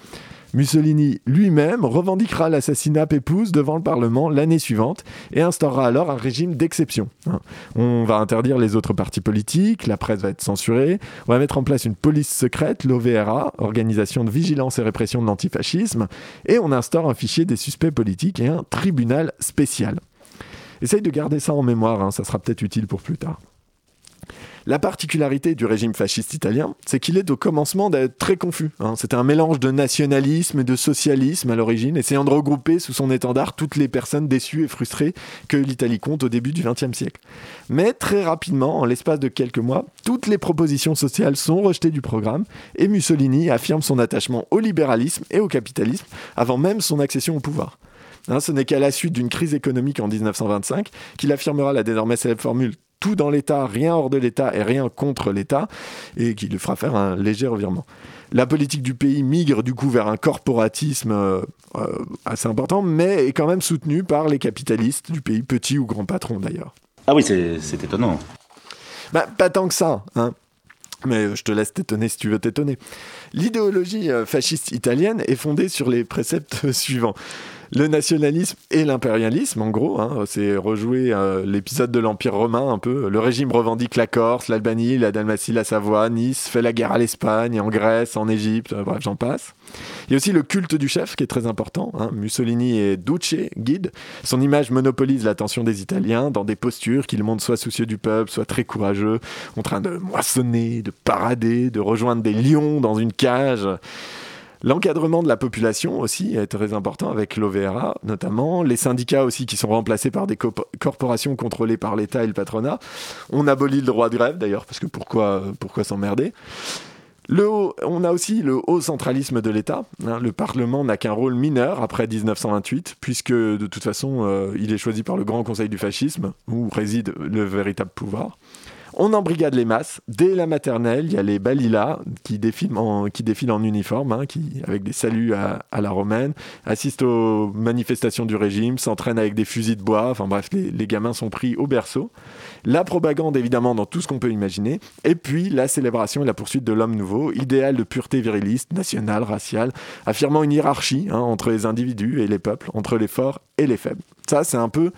Mussolini lui-même revendiquera l'assassinat Pépouze devant le Parlement l'année suivante et instaurera alors un régime d'exception. hein. On va interdire les autres partis politiques, la presse va être censurée, on va mettre en place une police secrète, l'OVRA, Organisation de vigilance et répression de l'antifascisme, et on instaure un fichier des suspects politiques et un tribunal spécial. Essaye de garder ça en mémoire, hein, ça sera peut-être utile pour plus tard. La particularité du régime fasciste italien, c'est qu'il est au commencement d'être très confus. hein. C'était un mélange de nationalisme et de socialisme à l'origine, essayant de regrouper sous son étendard toutes les personnes déçues et frustrées que l'Italie compte au début du XXe siècle. Mais très rapidement, en l'espace de quelques mois, toutes les propositions sociales sont rejetées du programme et Mussolini affirme son attachement au libéralisme et au capitalisme avant même son accession au pouvoir. Hein, ce n'est qu'à la suite d'une crise économique en 1925 qu'il affirmera la désormais célèbre formule tout dans l'État, rien hors de l'État et rien contre l'État, et qui lui fera faire un léger revirement. La politique du pays migre du coup vers un corporatisme euh, euh, assez important, mais est quand même soutenue par les capitalistes du pays, petits ou grands patrons d'ailleurs. Ah oui, c'est étonnant. Bah, pas tant que ça, hein. Mais je te laisse t'étonner si tu veux t'étonner. L'idéologie euh, fasciste italienne est fondée sur les préceptes suivants. Le nationalisme et l'impérialisme, en gros, hein, c'est rejouer euh, l'épisode de l'Empire romain un peu. Le régime revendique la Corse, l'Albanie, la Dalmatie, la Savoie, Nice, fait la guerre à l'Espagne, en Grèce, en Égypte, euh, bref, j'en passe. Il y a aussi le culte du chef qui est très important. hein. Mussolini est Duce, guide. Son image monopolise l'attention des Italiens dans des postures qu'il montre soit soucieux du peuple, soit très courageux, en train de moissonner, de parader, de rejoindre des lions dans une cage. L'encadrement de la population aussi est très important avec l'OVRA notamment, les syndicats aussi qui sont remplacés par des co- corporations contrôlées par l'État et le patronat. On abolit le droit de grève d'ailleurs, parce que pourquoi, pourquoi s'emmerder? Le on a aussi le haut centralisme de l'État. hein. le Parlement n'a qu'un rôle mineur après 1928, puisque de toute façon, euh, il est choisi par le Grand Conseil du fascisme, où réside le véritable pouvoir. On embrigade les masses. Dès la maternelle, il y a les balilas qui défilent en, uniforme, hein, qui, avec des saluts à, la romaine, assistent aux manifestations du régime, s'entraînent avec des fusils de bois. Enfin bref, les, les gamins sont pris au berceau. La propagande, évidemment, dans tout ce qu'on peut imaginer. Et puis la célébration et la poursuite de l'homme nouveau, idéal de pureté viriliste, nationale, raciale, affirmant une hiérarchie hein, entre les individus et les peuples, entre les forts et les faibles. Ça, c'est un peu,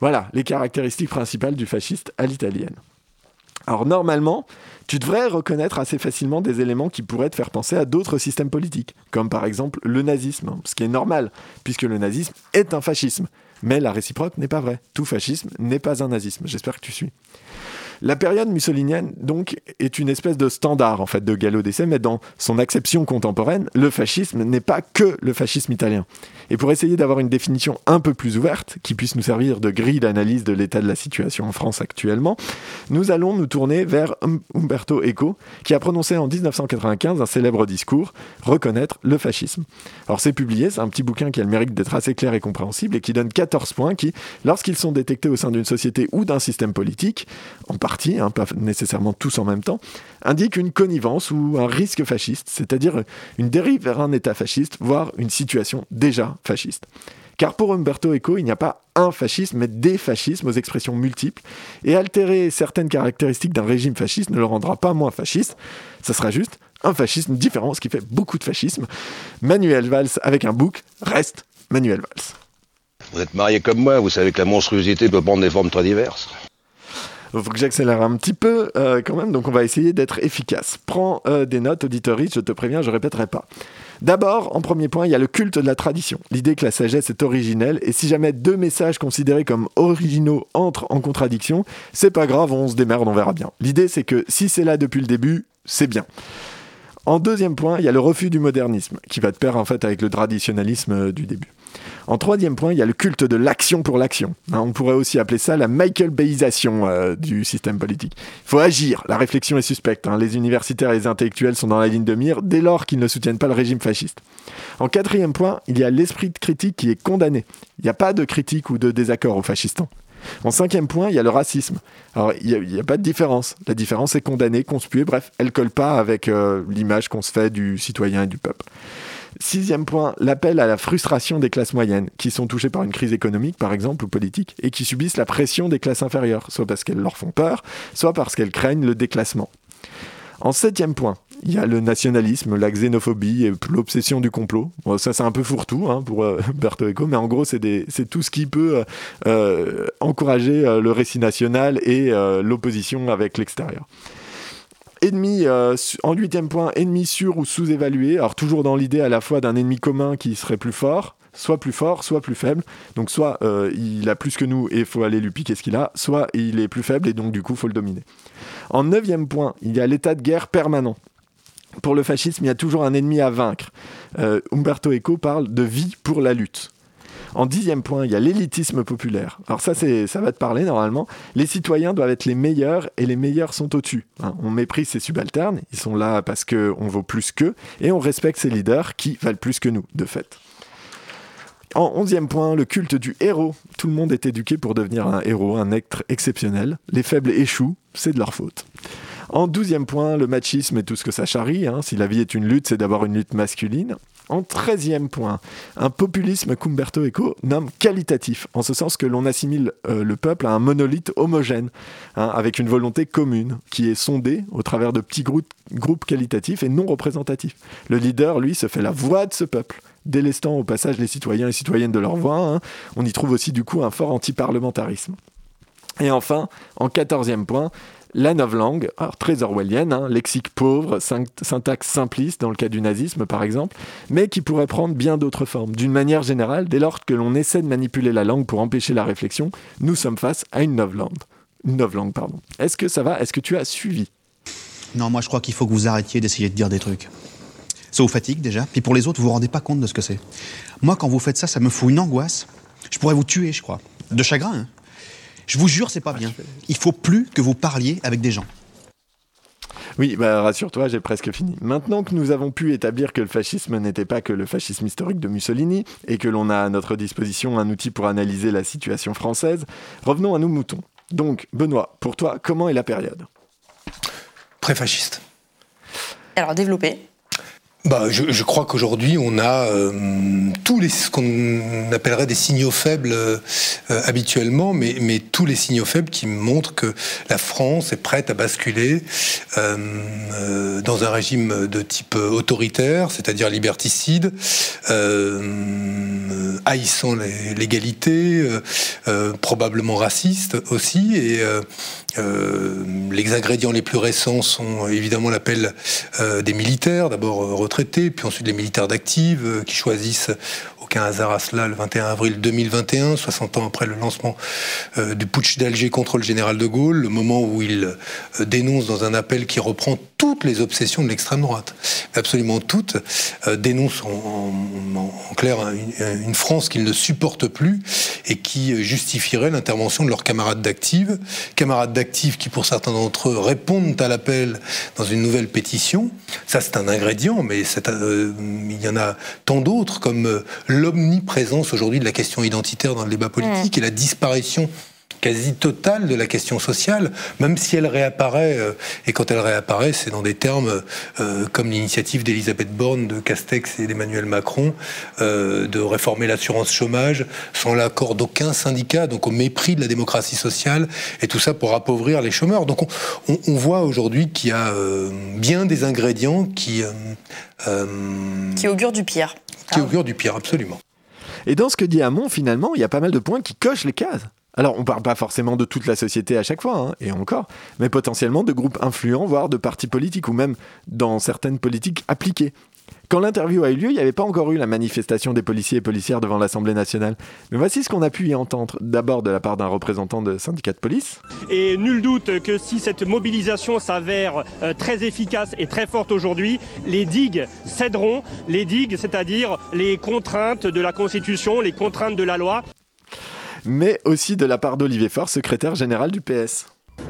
voilà, les caractéristiques principales du fasciste à l'italienne. Alors normalement, tu devrais reconnaître assez facilement des éléments qui pourraient te faire penser à d'autres systèmes politiques, comme par exemple le nazisme, ce qui est normal, puisque le nazisme est un fascisme. Mais la réciproque n'est pas vraie. Tout fascisme n'est pas un nazisme. J'espère que tu suis. La période mussolinienne, donc, est une espèce de standard, en fait, de galop d'essai, mais dans son acception contemporaine, le fascisme n'est pas que le fascisme italien. Et pour essayer d'avoir une définition un peu plus ouverte, qui puisse nous servir de grille d'analyse de l'état de la situation en France actuellement, nous allons nous tourner vers Um- Umberto Eco, qui a prononcé en 1995 un célèbre discours, Reconnaître le fascisme. Alors c'est publié, c'est un petit bouquin qui a le mérite d'être assez clair et compréhensible, et qui donne 14 points qui, lorsqu'ils sont détectés au sein d'une société ou d'un système politique, en partie, hein, pas nécessairement tous en même temps, indiquent une connivence ou un risque fasciste, c'est-à-dire une dérive vers un état fasciste, voire une situation déjà fasciste. Car pour Umberto Eco, il n'y a pas un fascisme, mais des fascismes aux expressions multiples, et altérer certaines caractéristiques d'un régime fasciste ne le rendra pas moins fasciste, ça sera juste un fascisme différent, ce qui fait beaucoup de fascisme. Manuel Valls avec un bouc reste Manuel Valls. Vous êtes marié comme moi, vous savez que la monstruosité peut prendre des formes très diverses. Il faut que j'accélère un petit peu euh, quand même, donc on va essayer d'être efficace. Prends euh, des notes, auditories, je te préviens, je répéterai pas. D'abord, en premier point, il y a le culte de la tradition. L'idée que la sagesse est originelle, et si jamais deux messages considérés comme originaux entrent en contradiction, c'est pas grave, on se démerde, on verra bien. L'idée, c'est que si c'est là depuis le début, c'est bien. En deuxième point, il y a le refus du modernisme, qui va de pair avec le traditionnalisme euh, du début. En troisième point, il y a le culte de l'action pour l'action. Hein, on pourrait aussi appeler ça la Michael Bayisation euh, du système politique. Il faut agir, la réflexion est suspecte. hein. Les universitaires et les intellectuels sont dans la ligne de mire dès lors qu'ils ne soutiennent pas le régime fasciste. En quatrième point, il y a l'esprit de critique qui est condamné. Il n'y a pas de critique ou de désaccord aux fascistants. En cinquième point, il y a le racisme. Alors, il n'y a, pas de différence. La différence est condamnée, conspuée, bref, elle colle pas avec euh, l'image qu'on se fait du citoyen et du peuple. Sixième point, l'appel à la frustration des classes moyennes, qui sont touchées par une crise économique, par exemple, ou politique, et qui subissent la pression des classes inférieures, soit parce qu'elles leur font peur, soit parce qu'elles craignent le déclassement. En septième point, il y a le nationalisme, la xénophobie et l'obsession du complot. Ça, c'est un peu fourre-tout hein, pour euh, Umberto Eco, mais en gros, c'est tout ce qui peut euh, encourager euh, le récit national et euh, l'opposition avec l'extérieur. Ennemi, en huitième point, ennemi sûr ou sous-évalué. Alors toujours dans l'idée à la fois d'un ennemi commun qui serait plus fort, soit plus fort, soit plus faible. Donc soit il a plus que nous et il faut aller lui piquer ce qu'il a, soit il est plus faible et donc du coup faut le dominer. En neuvième point, il y a l'état de guerre permanent. Pour le fascisme, il y a toujours un ennemi à vaincre. Euh, Umberto Eco parle de vie pour la lutte. En dixième point, il y a l'élitisme populaire. Alors ça, ça va te parler normalement. Les citoyens doivent être les meilleurs et les meilleurs sont au-dessus. hein. On méprise ses subalternes, ils sont là parce qu'on vaut plus qu'eux, et on respecte ses leaders qui valent plus que nous, de fait. En onzième point, le culte du héros. Tout le monde est éduqué pour devenir un héros, un être exceptionnel. Les faibles échouent, c'est de leur faute. En douzième point, le machisme et tout ce que ça charrie. hein. Si la vie est une lutte, c'est d'abord une lutte masculine. En treizième point, un populisme qu'Umberto Eco nomme qualitatif, en ce sens que l'on assimile euh, le peuple à un monolithe homogène, hein, avec une volonté commune, qui est sondée au travers de petits groupes, groupes qualitatifs et non représentatifs. Le leader, lui, se fait la voix de ce peuple, délestant au passage les citoyens et citoyennes de leur voix. hein. On y trouve aussi du coup un fort antiparlementarisme. Et enfin, en quatorzième point, la novlangue, alors très orwellienne, hein, lexique pauvre, syn- syntaxe simpliste dans le cas du nazisme par exemple, mais qui pourrait prendre bien d'autres formes. D'une manière générale, dès lors que l'on essaie de manipuler la langue pour empêcher la réflexion, nous sommes face à une novlangue. Une novlangue, pardon. Est-ce que ça va? Est-ce que tu as suivi? Non, moi je crois qu'il faut que vous arrêtiez d'essayer de dire des trucs. Ça vous fatigue déjà, puis pour les autres, vous vous rendez pas compte de ce que c'est. Moi, quand vous faites ça, ça me fout une angoisse. Je pourrais vous tuer, je crois. De chagrin, hein. Je vous jure, c'est pas bien. Il faut plus que vous parliez avec des gens. Oui, bah, rassure-toi, j'ai presque fini. Maintenant que nous avons pu établir que le fascisme n'était pas que le fascisme historique de Mussolini et que l'on a à notre disposition un outil pour analyser la situation française, revenons à nos moutons. Donc, Benoît, pour toi, comment est la période? Pré-fasciste. Alors, développer. Bah, je, je crois qu'aujourd'hui, on a euh, tous les ce qu'on appellerait des signaux faibles euh, euh, habituellement, mais, mais tous les signaux faibles qui montrent que la France est prête à basculer euh, euh, dans un régime de type autoritaire, c'est-à-dire liberticide, euh, haïssant l'égalité, probablement raciste aussi, et euh, euh, les ingrédients les plus récents sont évidemment l'appel euh, des militaires, d'abord euh, retraités, puis ensuite les militaires d'active euh, qui choisissent aucun hasard à cela le 21 avril 2021, 60 ans après le lancement euh, du putsch d'Alger contre le général de Gaulle, le moment où il euh, dénonce dans un appel qui reprend toutes les obsessions de l'extrême droite, absolument toutes, euh, dénonce en, en- en- en clair un- une, une France qu'il ne supporte plus et qui euh, justifierait l'intervention de leurs camarades d'active, camarades d'active qui pour certains d'entre eux répondent à l'appel dans une nouvelle pétition. Ça c'est un ingrédient, mais euh, il y en a tant d'autres comme euh, l'omniprésence aujourd'hui de la question identitaire dans le débat politique et la disparition quasi totale de la question sociale, même si elle réapparaît, euh, et quand elle réapparaît, c'est dans des termes euh, comme l'initiative d'Elisabeth Borne, de Castex et d'Emmanuel Macron, euh, de réformer l'assurance chômage, sans l'accord d'aucun syndicat, donc au mépris de la démocratie sociale, et tout ça pour appauvrir les chômeurs. Donc on, on- on voit aujourd'hui qu'il y a euh, bien des ingrédients qui, euh, euh, Qui augure du pire. qui augurent du pire, absolument. Et dans ce que dit Hamon, finalement, il y a pas mal de points qui cochent les cases. Alors, on parle pas forcément de toute la société à chaque fois, hein, et encore, mais potentiellement de groupes influents, voire de partis politiques, ou même dans certaines politiques appliquées. Quand l'interview a eu lieu, il n'y avait pas encore eu la manifestation des policiers et policières devant l'Assemblée nationale. Mais voici ce qu'on a pu y entendre, d'abord de la part d'un représentant de syndicat de police. Et nul doute que si cette mobilisation s'avère euh, très efficace et très forte aujourd'hui, les digues céderont, les digues, c'est-à-dire les contraintes de la Constitution, les contraintes de la loi. Mais aussi de la part d'Olivier Faure, secrétaire général du PS.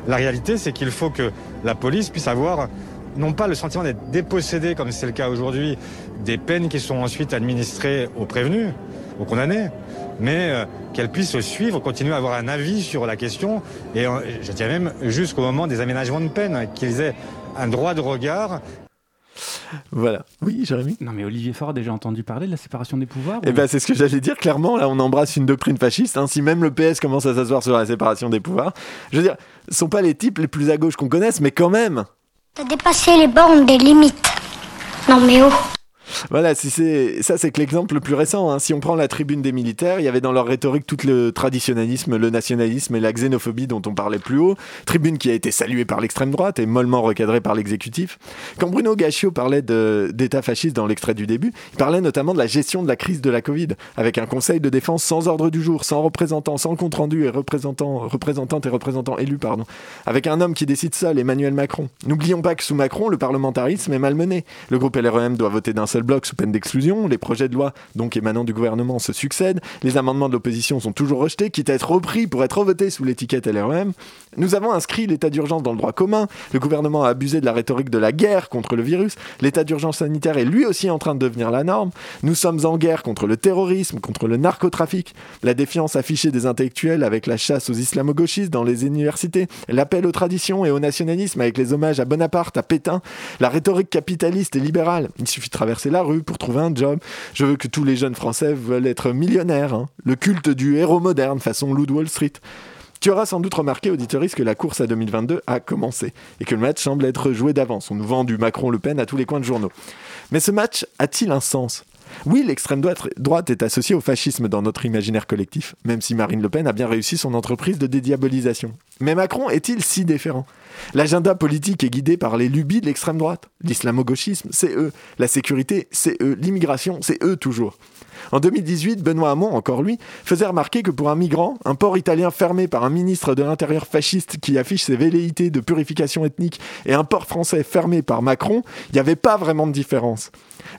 La réalité, c'est qu'il faut que la police puisse avoir non pas le sentiment d'être dépossédé, comme c'est le cas aujourd'hui, des peines qui sont ensuite administrées aux prévenus, aux condamnés, mais euh, qu'elle puisse suivre, continuer à avoir un avis sur la question, et euh, je dirais même jusqu'au moment des aménagements de peine, qu'ils aient un droit de regard. Voilà. Oui, Jérémy Non, mais Olivier Faure a déjà entendu parler de la séparation des pouvoirs Eh ou- ben, c'est ce que j'allais dire. Clairement, là, on embrasse une doctrine fasciste. hein. Si même le PS commence à s'asseoir sur la séparation des pouvoirs, je veux dire, ce sont pas les types les plus à gauche qu'on connaisse, mais quand même. T'as dépassé les bornes des limites. Non mais oh. Voilà, ça, c'est que l'exemple le plus récent. hein. Si on prend la tribune des militaires, il y avait dans leur rhétorique tout le traditionnalisme, le nationalisme et la xénophobie dont on parlait plus haut. Tribune qui a été saluée par l'extrême droite et mollement recadrée par l'exécutif. Quand Bruno Gaccio parlait d'État fasciste dans l'extrait du début, il parlait notamment de la gestion de la crise de la Covid, avec un conseil de défense sans ordre du jour, sans représentant, sans compte rendu et représentant, représentantes et représentants élus, pardon, avec un homme qui décide seul, Emmanuel Macron. N'oublions pas que sous Macron, le parlementarisme est malmené. Le groupe LREM doit voter d'un seul bloc sous peine d'exclusion. Les projets de loi, donc émanant du gouvernement, se succèdent. Les amendements de l'opposition sont toujours rejetés, quitte à être repris pour être revotés sous l'étiquette LREM. Nous avons inscrit l'état d'urgence dans le droit commun. Le gouvernement a abusé de la rhétorique de la guerre contre le virus. L'état d'urgence sanitaire est lui aussi en train de devenir la norme. Nous sommes en guerre contre le terrorisme, contre le narcotrafic. La défiance affichée des intellectuels avec la chasse aux islamo-gauchistes dans les universités. L'appel aux traditions et au nationalisme avec les hommages à Bonaparte, à Pétain. La rhétorique capitaliste et libérale. Il suffit de traverser la rue pour trouver un job. Je veux que tous les jeunes Français veulent être millionnaires. hein. Le culte du héros moderne façon Lou de Wall Street. Tu auras sans doute remarqué, auditoris, que la course à 2022 a commencé et que le match semble être joué d'avance. On nous vend du Macron-Le Pen à tous les coins de journaux. Mais ce match a-t-il un sens? Oui, l'extrême droite, est associée au fascisme dans notre imaginaire collectif, même si Marine Le Pen a bien réussi son entreprise de dédiabolisation. Mais Macron est-il si différent L'agenda politique est guidé par les lubies de l'extrême droite. L'islamo-gauchisme, c'est eux. La sécurité, c'est eux. L'immigration, c'est eux toujours. En 2018, Benoît Hamon, encore lui, faisait remarquer que pour un migrant, un port italien fermé par un ministre de l'Intérieur fasciste qui affiche ses velléités de purification ethnique et un port français fermé par Macron, il n'y avait pas vraiment de différence.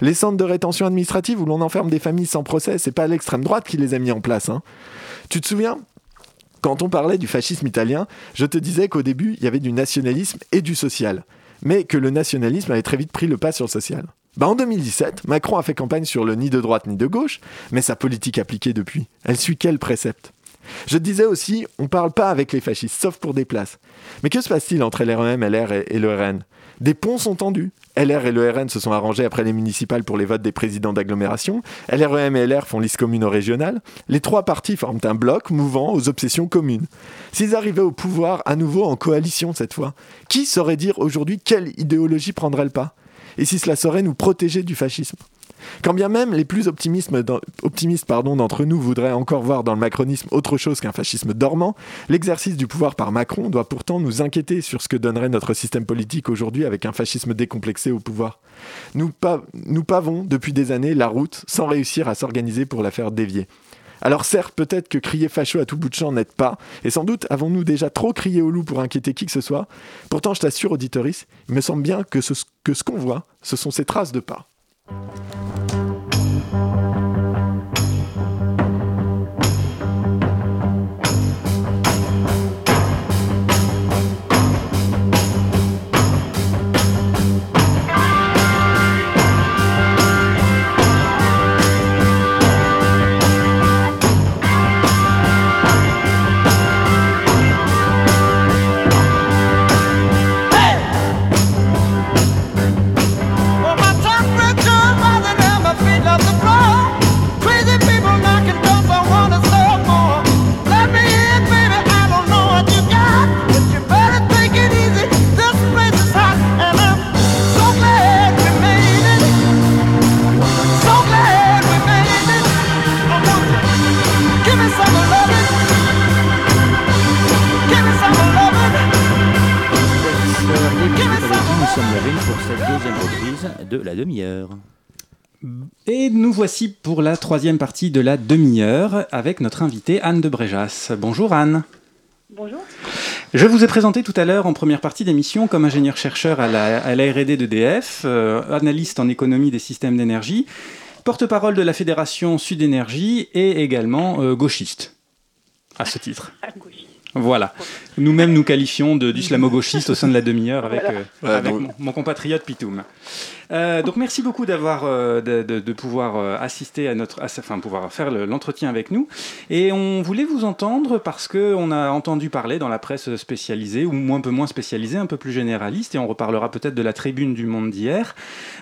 Les centres de rétention administrative où l'on enferme des familles sans procès, c'est pas l'extrême droite qui les a mis en place. hein. Tu te souviens? Quand on parlait du fascisme italien, je te disais qu'au début, il y avait du nationalisme et du social, mais que le nationalisme avait très vite pris le pas sur le social. Bah en 2017, Macron a fait campagne sur le ni de droite ni de gauche, mais sa politique appliquée depuis, elle suit quel précepte? Je disais aussi, on parle pas avec les fascistes, sauf pour des places. Mais que se passe-t-il entre LREM, LR et, et le RN Des ponts sont tendus. LR et le RN se sont arrangés après les municipales pour les votes des présidents d'agglomération. LREM et LR font liste commune au régional. Les trois partis forment un bloc mouvant aux obsessions communes. S'ils arrivaient au pouvoir à nouveau en coalition cette fois, qui saurait dire aujourd'hui quelle idéologie prendrait le pas? Et si cela saurait nous protéger du fascisme quand bien même les plus optimistes, d'entre nous voudraient encore voir dans le macronisme autre chose qu'un fascisme dormant, l'exercice du pouvoir par Macron doit pourtant nous inquiéter sur ce que donnerait notre système politique aujourd'hui avec un fascisme décomplexé au pouvoir. Nous, nous pavons depuis des années la route sans réussir à s'organiser pour la faire dévier. Alors certes, peut-être que crier facho à tout bout de champ n'aide pas, et sans doute avons-nous déjà trop crié au loup pour inquiéter qui que ce soit. Pourtant, je t'assure, auditoris, il me semble bien que ce, que ce qu'on voit, ce sont ces traces de pas. De la demi-heure. Et nous voici pour la troisième partie de la demi-heure avec notre invitée Anne de Bréjas. Bonjour Anne. Bonjour. Je vous ai présenté tout à l'heure en première partie d'émission comme ingénieur-chercheur à la, à la R&D d'EDF, euh, analyste en économie des systèmes d'énergie, porte-parole de la Fédération Sud Énergie et également euh, gauchiste, à ce titre. Voilà. Nous-mêmes nous qualifions de- d'islamo-gauchiste au sein de la demi-heure avec, Voilà. euh, Voilà, avec donc- mon, mon compatriote Pitoum. Euh, donc merci beaucoup d'avoir euh, de, de- de pouvoir assister à notre, à enfin pouvoir faire le- l'entretien avec nous. Et on voulait vous entendre parce que on a entendu parler dans la presse spécialisée ou un peu moins spécialisée, un peu plus généraliste, et on reparlera peut-être de la tribune du Monde d'hier,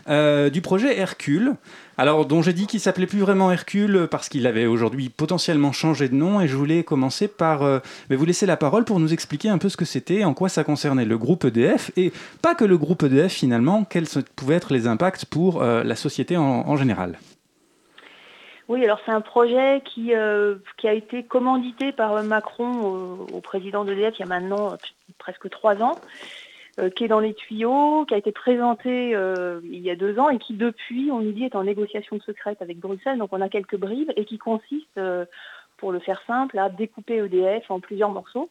euh, du projet Hercule. Alors, dont j'ai dit qu'il s'appelait plus vraiment Hercule parce qu'il avait aujourd'hui potentiellement changé de nom, et je voulais commencer par euh, vous laisser la parole pour nous expliquer un peu ce que c'était, en quoi ça concernait le groupe EDF, et pas que le groupe EDF finalement, quels pouvaient être les impacts pour euh, la société en, général. Oui, alors c'est un projet qui, euh, a été commandité par Macron au, au président d'EDF il y a maintenant euh, presque trois ans, euh, qui est dans les tuyaux, qui a été présenté euh, il y a deux ans et qui depuis, on nous dit, est en négociation secrète avec Bruxelles. Donc on a quelques bribes et qui consiste, euh, pour le faire simple, à découper EDF en plusieurs morceaux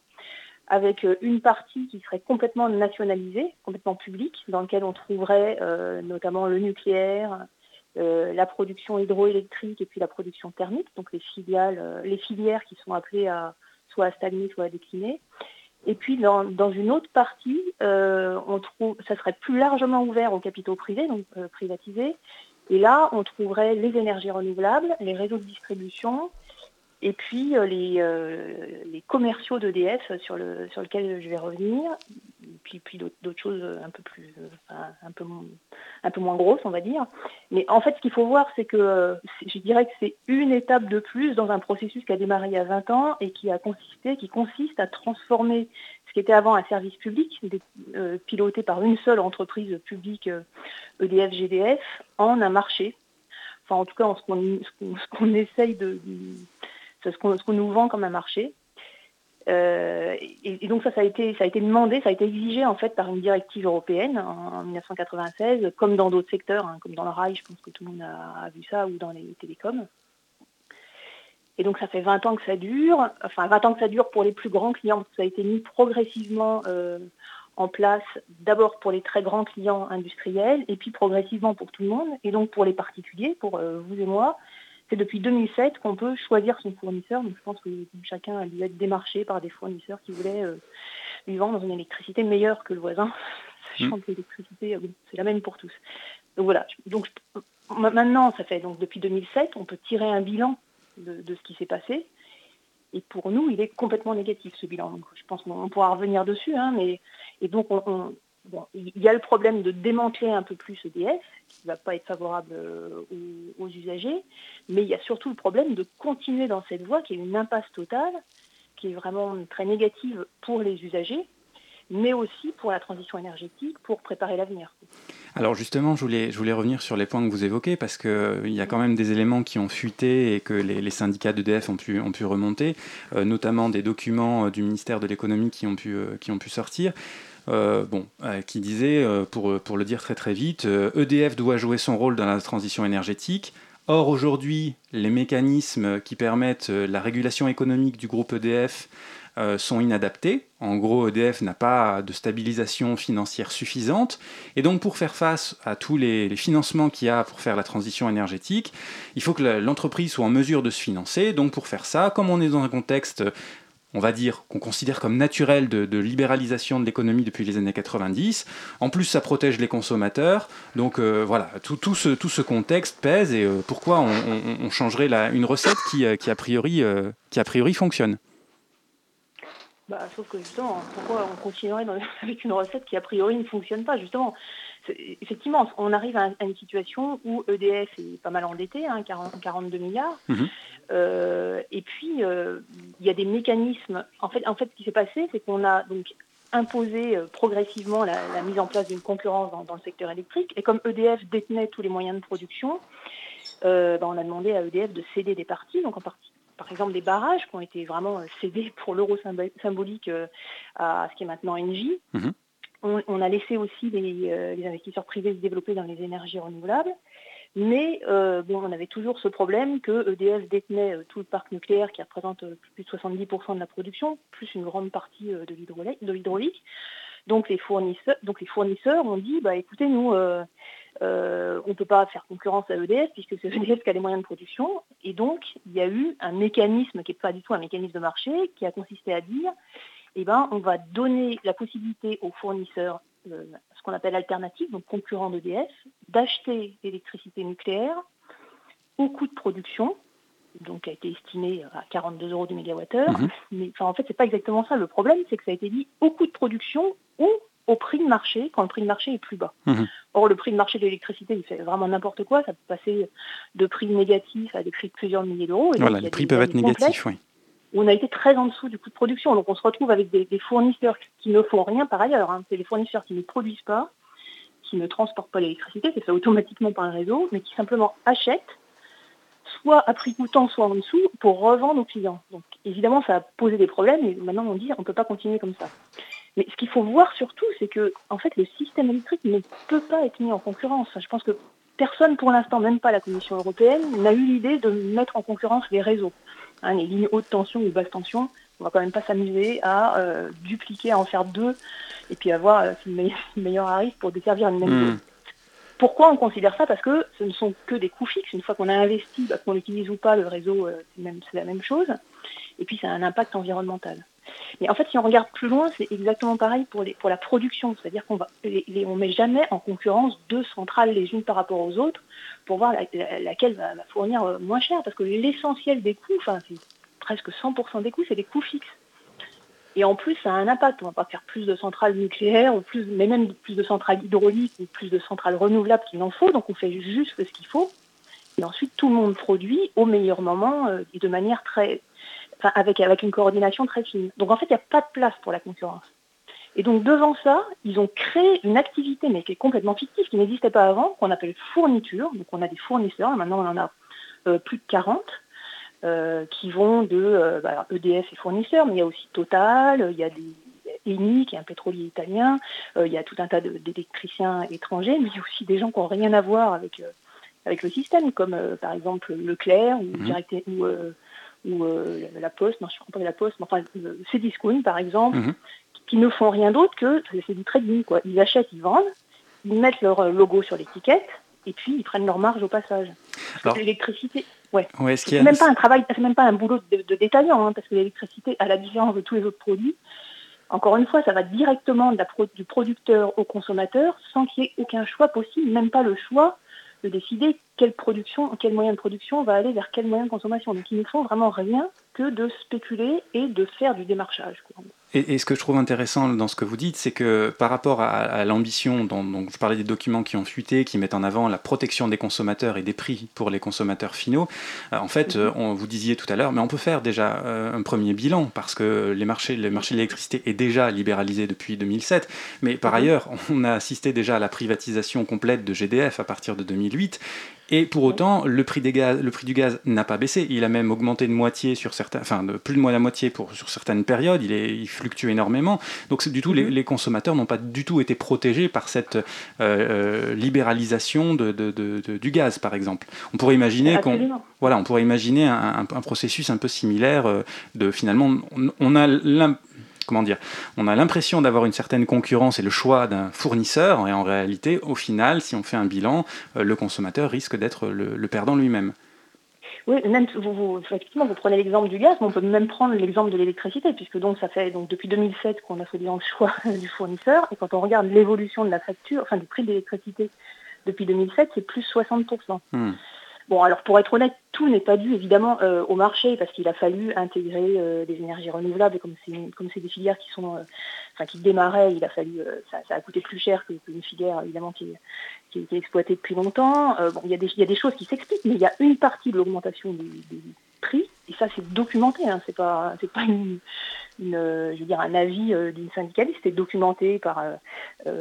avec euh, une partie qui serait complètement nationalisée, complètement publique, dans laquelle on trouverait euh, notamment le nucléaire, euh, la production hydroélectrique et puis la production thermique, donc les filiales, euh, les filières qui sont appelées soit à stagner, soit à décliner. Et puis dans, une autre partie, euh, ça serait plus largement ouvert aux capitaux privés, donc euh, privatisés. Et là, on trouverait les énergies renouvelables, les réseaux de distribution, et puis euh, les, euh, les commerciaux d'EDF sur, le, sur lesquels je vais revenir, puis, puis d'autres choses un peu plus, euh, un peu, un peu moins grosses, on va dire. Mais en fait, ce qu'il faut voir, c'est que je dirais que c'est une étape de plus dans un processus qui a démarré il y a 20 ans et qui a consisté, qui consiste à transformer ce qui était avant un service public, piloté par une seule entreprise publique, euh, EDF-GDF, en un marché. Enfin, en tout cas, en ce qu'on essaye de, c'est ce qu'on nous vend comme un marché. Euh, et, donc ça, ça a, été, demandé, ça a été exigé en fait par une directive européenne en, en 1996, comme dans d'autres secteurs, hein, comme dans le rail, je pense que tout le monde a, a vu ça, ou dans les télécoms. Et donc ça fait 20 ans que ça dure, enfin 20 ans que ça dure pour les plus grands clients, parce que ça a été mis progressivement euh, en place, d'abord pour les très grands clients industriels, et puis progressivement pour tout le monde, et donc pour les particuliers, pour euh, vous et moi, c'est depuis 2007 qu'on peut choisir son fournisseur. Donc je pense que chacun a dû être démarché par des fournisseurs qui voulaient euh, lui vendre une électricité meilleure que le voisin, sachant que l'électricité, euh, bon, c'est la même pour tous. Donc voilà. Donc ma- maintenant, ça fait donc depuis 2007, on peut tirer un bilan de, de ce qui s'est passé. Et pour nous, il est complètement négatif ce bilan. Donc, je pense qu'on pourra revenir dessus, hein, mais et donc on, on- il y a le problème de démanteler un peu plus EDF, qui ne va pas être favorable euh, aux, usagers, mais il y a surtout le problème de continuer dans cette voie qui est une impasse totale, qui est vraiment très négative pour les usagers, mais aussi pour la transition énergétique, pour préparer l'avenir. Alors justement, je voulais, je voulais revenir sur les points que vous évoquez parce qu'il y a quand même des éléments qui ont fuité et que les, syndicats d'EDF ont pu, ont pu remonter, euh, notamment des documents euh, du ministère de l'économie qui, euh, qui ont pu sortir. Euh, bon, euh, qui disait, euh, pour, pour le dire très très vite, EDF doit jouer son rôle dans la transition énergétique. Or, aujourd'hui, les mécanismes qui permettent la régulation économique du groupe EDF sont inadaptés. En gros, EDF n'a pas de stabilisation financière suffisante. Et donc, pour faire face à tous les, financements qu'il y a pour faire la transition énergétique, il faut que l'entreprise soit en mesure de se financer. Donc, pour faire ça, comme on est dans un contexte on va dire, qu'on considère comme naturel de, libéralisation de l'économie depuis les années 90. En plus, ça protège les consommateurs. Donc euh, voilà, tout, ce, tout ce contexte pèse et euh, pourquoi on, changerait une recette qui, euh, qui, a priori, qui a priori fonctionne? Bah, sauf que justement, pourquoi on continuerait avec une recette qui a priori ne fonctionne pas? Justement, effectivement, on arrive à, une situation où EDF est pas mal endetté, hein, 40 42 milliards. Euh, et puis, euh, il y a des mécanismes. En fait, en fait ce qui s'est passé, c'est qu'on a donc imposé euh, progressivement la, la mise en place d'une concurrence dans, dans le secteur électrique. Et comme EDF détenait tous les moyens de production, euh, bah, on a demandé à EDF de céder des parties, donc en partie, par exemple des barrages qui ont été vraiment cédés pour l'euro symbo- symbolique à ce qui est maintenant Engie. On, a laissé aussi les, euh, les investisseurs privés se développer dans les énergies renouvelables. Mais euh, on avait toujours ce problème que EDF détenait euh, tout le parc nucléaire qui représente plus de 70% de la production, plus une grande partie de l'hydraulique. Donc les fournisseurs, ont dit, bah écoutez, nous, on ne peut pas faire concurrence à EDF puisque c'est EDF qui a les moyens de production. Et donc il y a eu un mécanisme qui n'est pas du tout un mécanisme de marché, qui a consisté à dire, eh ben, on va donner la possibilité aux fournisseurs, euh, ce qu'on appelle alternatifs, donc concurrents d'EDF, d'acheter l'électricité nucléaire au coût de production, donc qui a été estimé à 42 euros du mégawattheure. Mhm. Mais enfin, en fait, c'est pas exactement ça. Le problème, c'est que ça a été dit au coût de production ou au prix de marché, quand le prix de marché est plus bas. Mhm. Or, le prix de marché de l'électricité, il fait vraiment n'importe quoi. Ça peut passer de prix négatifs à des prix de plusieurs milliers d'euros. Et Voilà, les prix peuvent être négatifs, oui. On a été très en dessous du coût de production. Donc on se retrouve avec des, fournisseurs qui ne font rien par ailleurs. hein. C'est les fournisseurs qui ne produisent pas, qui ne transportent pas l'électricité, c'est fait automatiquement par un réseau, mais qui simplement achètent, soit à prix coûtant, soit en dessous, pour revendre aux clients. Donc évidemment, ça a posé des problèmes et maintenant on dit on ne peut pas continuer comme ça. Mais ce qu'il faut voir surtout, c'est que en fait, le système électrique ne peut pas être mis en concurrence. Je pense que personne pour l'instant, même pas la Commission européenne, n'a eu l'idée de mettre en concurrence les réseaux. Hein, les lignes haute tension ou basse tension, on va quand même pas s'amuser à euh, dupliquer, à en faire deux, et puis à voir euh, si le meilleur, si le meilleur arrive pour desservir une même Hmm. zone. Pourquoi on considère ça? Parce que ce ne sont que des coûts fixes. Une fois qu'on a investi, bah, qu'on l'utilise ou pas, le réseau, euh, c'est la même chose. Et puis, ça a un impact environnemental. Mais en fait, si on regarde plus loin, c'est exactement pareil pour, la production. C'est-à-dire qu'on on met jamais en concurrence deux centrales les unes par rapport aux autres pour voir la- la- laquelle va, fournir euh, moins cher. Parce que l'essentiel des coûts, enfin, c'est presque 100% des coûts, c'est des coûts fixes. Et en plus, ça a un impact. On va pas faire plus de centrales nucléaires, mais même plus de centrales hydrauliques, ou plus de centrales renouvelables qu'il en faut. Donc on fait juste ce qu'il faut. Et ensuite, tout le monde produit au meilleur moment euh, et de manière très, enfin, avec, avec une coordination très fine. Donc en fait, il n'y a pas de place pour la concurrence. Et donc devant ça, ils ont créé une activité, mais qui est complètement fictive, qui n'existait pas avant, qu'on appelle fourniture. Donc on a des fournisseurs, et maintenant on en a euh, plus de 40, euh, qui vont de euh, bah, EDF et fournisseurs, mais il y a aussi Total, il y a des Eni, qui est un pétrolier italien, il y a tout un tas d'électriciens étrangers, mais il y a aussi des gens qui n'ont rien à voir avec, avec le système, comme par exemple Leclerc ou, Direct, ou, ou euh, la Poste, non je ne crois pas la Poste, mais enfin euh, Cdiscount par exemple, Mhm. qui ne font rien d'autre que c'est du trading. Quoi. Ils achètent, ils vendent, ils mettent leur euh, logo sur l'étiquette et puis ils prennent leur marge au passage. L'électricité, ouais. C'est même pas un travail, c'est même pas un boulot de, de détaillant, hein, parce que l'électricité, à la différence de tous les autres produits, encore une fois, ça va directement de la pro- du producteur au consommateur sans qu'il y ait aucun choix possible, même pas le choix de décider quelle production, quel moyen de production va aller vers quel moyen de consommation. Donc ils ne font vraiment rien que de spéculer et de faire du démarchage. Et, et ce que je trouve intéressant dans ce que vous dites, c'est que par rapport à, à l'ambition, dont, dont je parlais des documents qui ont fuité, qui mettent en avant la protection des consommateurs et des prix pour les consommateurs finaux, euh, en fait, euh, on, vous disiez tout à l'heure, mais on peut faire déjà euh, un premier bilan, parce que les marchés, le marché de l'électricité est déjà libéralisé depuis 2007, mais par ailleurs, on a assisté déjà à la privatisation complète de GDF à partir de 2008, et pour autant, le prix, des gaz, le prix du gaz n'a pas baissé. Il a même augmenté de moitié sur certains, enfin de plus de la moitié pour sur certaines périodes. Il, est, il fluctue énormément. Donc c'est du tout, les, les consommateurs n'ont pas du tout été protégés par cette euh, euh, libéralisation de, de- de- de- du gaz, par exemple. On pourrait imaginer qu'on, voilà, on pourrait imaginer un, un- un processus un peu similaire euh, de finalement, on, on a comment dire, on a l'impression d'avoir une certaine concurrence et le choix d'un fournisseur, et en réalité, au final, si on fait un bilan, euh, le consommateur risque d'être le, le perdant lui-même. Oui, même vous, vous- effectivement, vous prenez l'exemple du gaz, mais on peut même prendre l'exemple de l'électricité, puisque donc ça fait donc depuis 2007 qu'on a fait le choix du fournisseur, et quand on regarde l'évolution de la facture, enfin du prix de l'électricité depuis 2007, c'est plus 60%. Hmm. Bon, alors pour être honnête, tout n'est pas dû évidemment euh, au marché parce qu'il a fallu intégrer euh, des énergies renouvelables. Et comme c'est des filières qui sont, euh, enfin qui démarraient, il a fallu, ça, a coûté plus cher qu'une filière évidemment qui, est- qui, exploitée depuis longtemps. Bon, il y a des y a des choses qui s'expliquent, mais il y a une partie de l'augmentation du prix. Et ça c'est documenté, hein, c'est pas c'est pas une, je veux dire un avis d'une syndicaliste, c'est documenté par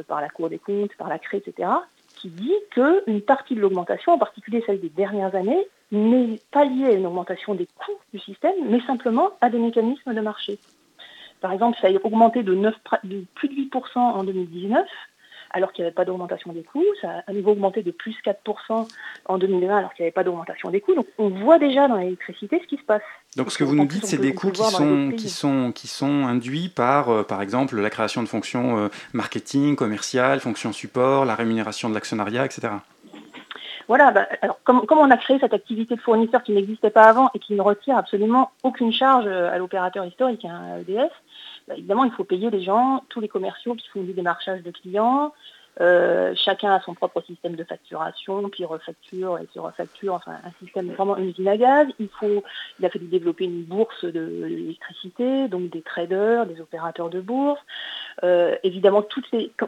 par la Cour des comptes, par la CRE, etc qui dit qu'une partie de l'augmentation, en particulier celle des dernières années, n'est pas liée à une augmentation des coûts du système, mais simplement à des mécanismes de marché. Par exemple, ça a augmenté de, 9, de plus de 8% en 2019 alors qu'il n'y avait pas d'augmentation des coûts. Ça a à nouveau augmenté de plus 4% en 2020 alors qu'il n'y avait pas d'augmentation des coûts. Donc on voit déjà dans l'électricité ce qui se passe. Donc ce que vous nous dites, c'est des coûts qui sont, qui, sont, qui sont induits par, euh, par exemple, la création de fonctions euh, marketing, commerciales, fonctions support, la rémunération de l'actionnariat, etc. Voilà, bah, alors comme, on a créé cette activité de fournisseur qui n'existait pas avant et qui ne retire absolument aucune charge euh, à l'opérateur historique, hein, EDF, bah, évidemment, il faut payer les gens, tous les commerciaux qui font du démarchage de clients. Euh, chacun a son propre système de facturation, puis refacture et se refacture, enfin un système vraiment une usine à gaz. Il faut, il a fallu développer une bourse de l'électricité, donc des traders, des opérateurs de bourse. Euh, évidemment,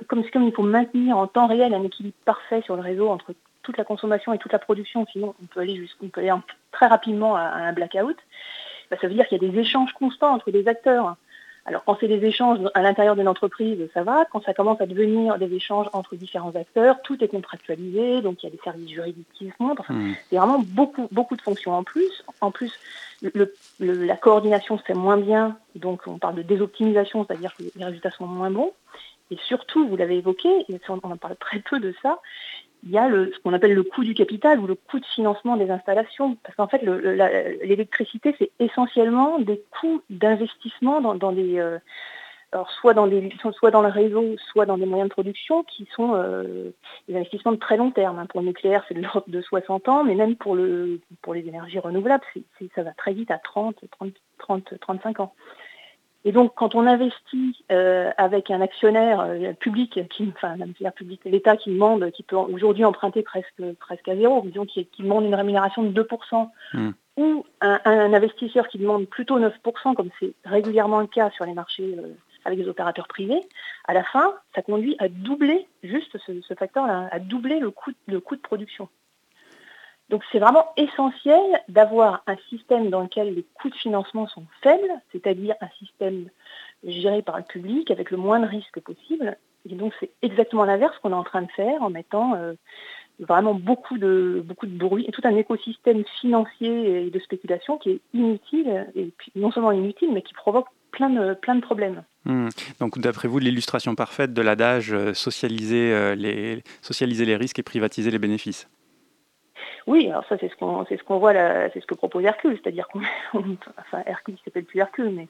comme, il faut maintenir en temps réel un équilibre parfait sur le réseau entre toute la consommation et toute la production, sinon on peut aller, on peut aller très rapidement à, un blackout. Bah, ça veut dire qu'il y a des échanges constants entre les acteurs. Alors quand c'est des échanges à l'intérieur d'une entreprise, ça va. Quand ça commence à devenir des échanges entre différents acteurs, tout est contractualisé, donc il y a des services juridiques qui se montrent. Enfin, mmh. Y a vraiment beaucoup, beaucoup de fonctions en plus. En plus, la coordination se fait moins bien, donc on parle de désoptimisation, c'est-à-dire que les résultats sont moins bons. Et surtout, vous l'avez évoqué, et on en parle très peu de ça, il y a le, ce qu'on appelle le coût du capital ou le coût de financement des installations. Parce qu'en fait, l'électricité, c'est essentiellement des coûts d'investissement dans, dans des... Euh, alors soit dans, des, soit dans le réseau, soit dans des moyens de production qui sont euh, des investissements de très long terme. Hein. Pour le nucléaire, c'est de l'ordre de 60 ans, mais même pour, le, pour les énergies renouvelables, ça va très vite à 30, 30, 30 35 ans. Et donc, quand on investit euh, avec un actionnaire euh, public, qui, enfin public, l'État qui demande, qui peut aujourd'hui emprunter presque, presque à zéro, disons qui, qui demande une rémunération de 2%, hmm. ou un, investisseur qui demande plutôt 9%, comme c'est régulièrement le cas sur les marchés euh, avec les opérateurs privés, à la fin, ça conduit à doubler, juste ce, facteur-là, à doubler le coût, le coût de production. Donc c'est vraiment essentiel d'avoir un système dans lequel les coûts de financement sont faibles, c'est-à-dire un système géré par le public avec le moins de risques possible. Et donc c'est exactement l'inverse qu'on est en train de faire en mettant euh, vraiment beaucoup de, beaucoup de bruit et tout un écosystème financier et de spéculation qui est inutile, et non seulement inutile, mais qui provoque plein de, plein de problèmes. Hmm. Donc d'après vous, l'illustration parfaite de l'adage euh, socialiser, euh, les, socialiser les risques et privatiser les bénéfices oui, alors ça c'est ce qu'on c'est ce voit là, c'est ce que propose Hercule, c'est-à-dire qu'on enfin Hercule s'appelle plus Hercule, mais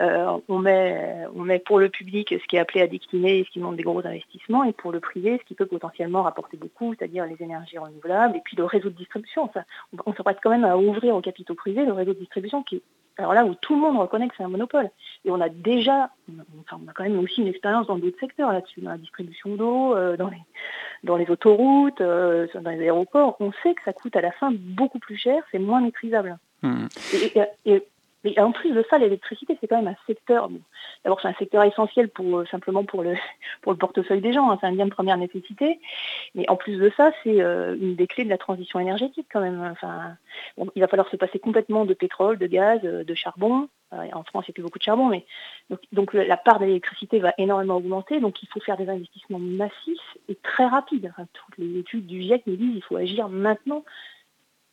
euh, on met pour le public ce qui est appelé à décliner, ce qui demande des gros investissements, et pour le privé ce qui peut potentiellement rapporter beaucoup, c'est-à-dire les énergies renouvelables et puis le réseau de distribution. Ça, on, se prête quand même à ouvrir au capitaux privés le réseau de distribution qui est alors là où tout le monde reconnaît que c'est un monopole. Et on a déjà, enfin, on a quand même aussi une expérience dans d'autres secteurs là-dessus, dans la distribution d'eau, euh, dans, les, dans les autoroutes, euh, dans les aéroports. On sait que ça coûte à la fin beaucoup plus cher, c'est moins maîtrisable. Mmh. et, mais en plus de ça, l'électricité, c'est quand même un secteur. D'abord, c'est un secteur essentiel pour euh, simplement pour le pour le portefeuille des gens. Hein, c'est un bien de première nécessité. Mais en plus de ça, c'est euh, une des clés de la transition énergétique quand même. Enfin, il va falloir se passer complètement de pétrole, de gaz, euh, de charbon. en France, il n'y a plus beaucoup de charbon, mais donc, la part de l'électricité va énormément augmenter. Donc, il faut faire des investissements massifs et très rapides. toutes les études du GIEC nous disent qu'il faut agir maintenant.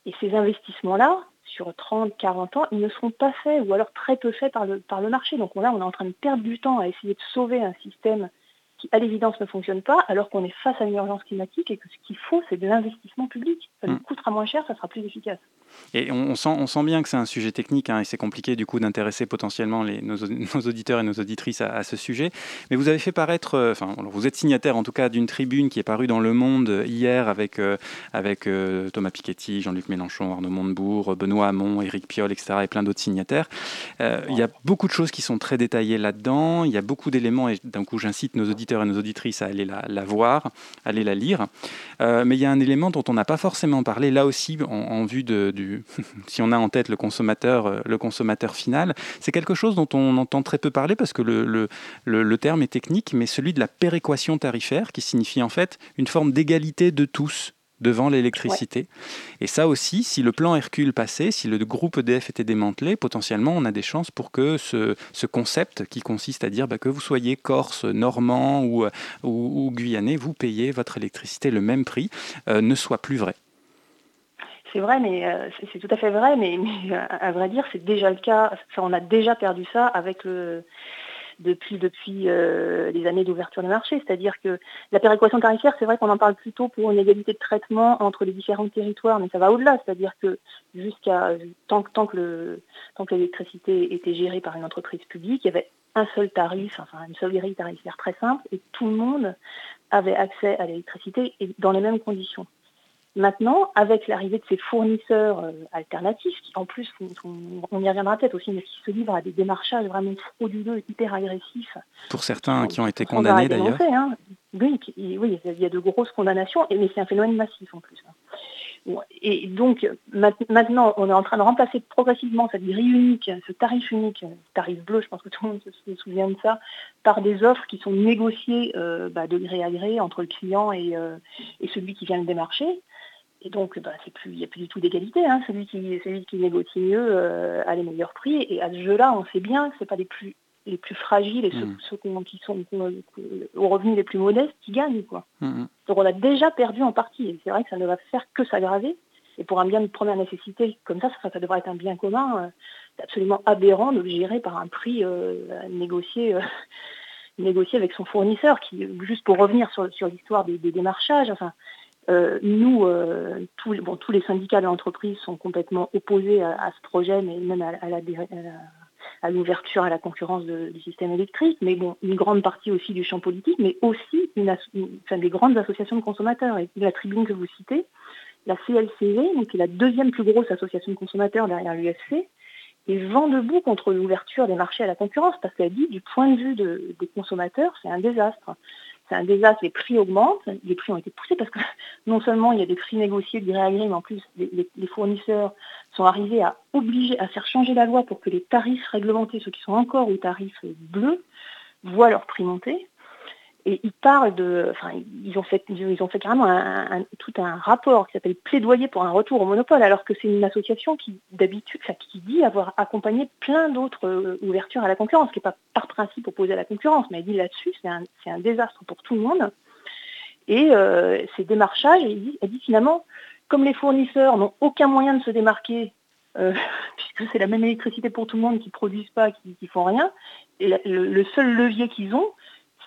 Et ces investissements-là, sur 30, 40 ans, ils ne seront pas faits ou alors très peu faits par le, par le marché. Donc là, on est en train de perdre du temps à essayer de sauver un système qui, à l'évidence, ne fonctionne pas, alors qu'on est face à une urgence climatique et que ce qu'il faut, c'est de l'investissement public. Ça nous mm. coûtera moins cher, ça sera plus efficace. Et on, sent, on sent bien que c'est un sujet technique hein, et c'est compliqué du coup d'intéresser potentiellement les, nos, auditeurs et nos auditrices à, ce sujet. Mais vous avez fait paraître, euh, enfin vous êtes signataire en tout cas d'une tribune qui est parue dans Le Monde hier avec, euh, avec euh, Thomas Piketty, Jean-Luc Mélenchon, Arnaud Montebourg, Benoît Hamon, Éric Piolle, etc. et plein d'autres signataires. il y a beaucoup de choses qui sont très détaillées là-dedans. Il y a beaucoup d'éléments et d'un coup j'incite nos auditeurs et nos auditrices à aller la, la voir, aller la lire. mais il y a un élément dont on n'a pas forcément parlé là aussi en, vue de, si on a en tête le consommateur, euh, le consommateur final, c'est quelque chose dont on entend très peu parler parce que le, le, terme est technique, mais celui de la péréquation tarifaire, qui signifie en fait une forme d'égalité de tous devant l'électricité. Et ça aussi, si le plan Hercule passait, si le groupe EDF était démantelé, potentiellement on a des chances pour que ce, concept qui consiste à dire bah, que vous soyez corse, normand ou, ou, guyanais, vous payez votre électricité le même prix, euh, ne soit plus vrai c'est vrai, mais euh, c'est tout à fait vrai, mais, euh, à vrai dire, c'est déjà le cas. On a déjà perdu ça avec le depuis depuis euh, les années d'ouverture des marchés. C'est-à-dire que la péréquation tarifaire, c'est vrai qu'on en parle plutôt pour une égalité de traitement entre les différents territoires, mais ça va au-delà. C'est-à-dire que jusqu'à tant que tant que tant que l'électricité était gérée par une entreprise publique, il y avait un seul tarif, enfin une seule grille tarifaire très simple, et tout le monde avait accès à l'électricité et dans les mêmes conditions. Maintenant, avec l'arrivée de ces fournisseurs euh, alternatifs, qui en plus, on, on y reviendra peut-être aussi, mais qui se livrent à des démarchages vraiment frauduleux, hyper agressifs. Pour certains qui ont été condamnés d'ailleurs. hein. Oui, oui, il y a de grosses condamnations, mais c'est un phénomène massif en plus. hein. Et donc, ma- maintenant, on est en train de remplacer progressivement cette grille unique, ce tarif unique, ce tarif bleu, je pense que tout le monde se, se souvient de ça, par des offres qui sont négociées euh, bah, de gré à gré entre le client et, euh, et celui qui vient le démarcher. Et donc, bah, c'est plus, il n'y a plus du tout d'égalité. hein. Celui, qui, celui qui négocie mieux euh, a les meilleurs prix. Et à ce jeu-là, on sait bien que ce pas les plus, les plus fragiles et ceux, Mm. ceux qui, ont- qui sont aux revenus les plus modestes qui gagnent. Quoi. Mhm. Donc on a déjà perdu en partie. Et c'est vrai que ça ne va faire que s'aggraver. Et pour un bien de première nécessité comme ça, ça, ça devrait être un bien commun. euh, c'est absolument aberrant de le gérer par un prix euh, négocié, euh, négocié avec son fournisseur. Qui, juste pour revenir sur, sur l'histoire des, des démarchages, enfin, euh, nous, euh, tous, les- bon, tous les syndicats de l'entreprise sont complètement opposés à, ce projet, mais même à, l'ouverture à la concurrence du système électrique, mais bon, une grande partie aussi du champ politique, mais aussi une enfin, des grandes associations de consommateurs. Et la tribune que vous citez, la CLCV, donc, qui est la deuxième plus grosse association de consommateurs derrière l'UFC, est vent debout contre l'ouverture des marchés à la concurrence, parce qu'elle dit, du point de vue de- des consommateurs, c'est un désastre. C'est un désastre, les prix augmentent, les prix ont été poussés parce que non seulement il y a des prix négociés de gré à mais en plus les, fournisseurs sont arrivés à obliger, à faire changer la loi pour que les tarifs réglementés, ceux qui sont encore au tarif bleu, voient leur prix monter. Et ils parlent de, enfin, ils ont fait, ils ont fait carrément tout un rapport qui s'appelle plaidoyer pour un retour au monopole, alors que c'est une association qui, d'habitude, qui dit avoir accompagné plein d'autres euh, ouvertures à la concurrence, qui n'est pas par principe opposée à la concurrence, mais elle dit là-dessus, c'est un, désastre pour tout le monde. Et euh, ces démarchages, elle dit, finalement, comme les fournisseurs n'ont aucun moyen de se démarquer, euh, puisque c'est la même électricité pour tout le monde, qui ne produisent pas, qui ne font rien, et le seul levier qu'ils ont,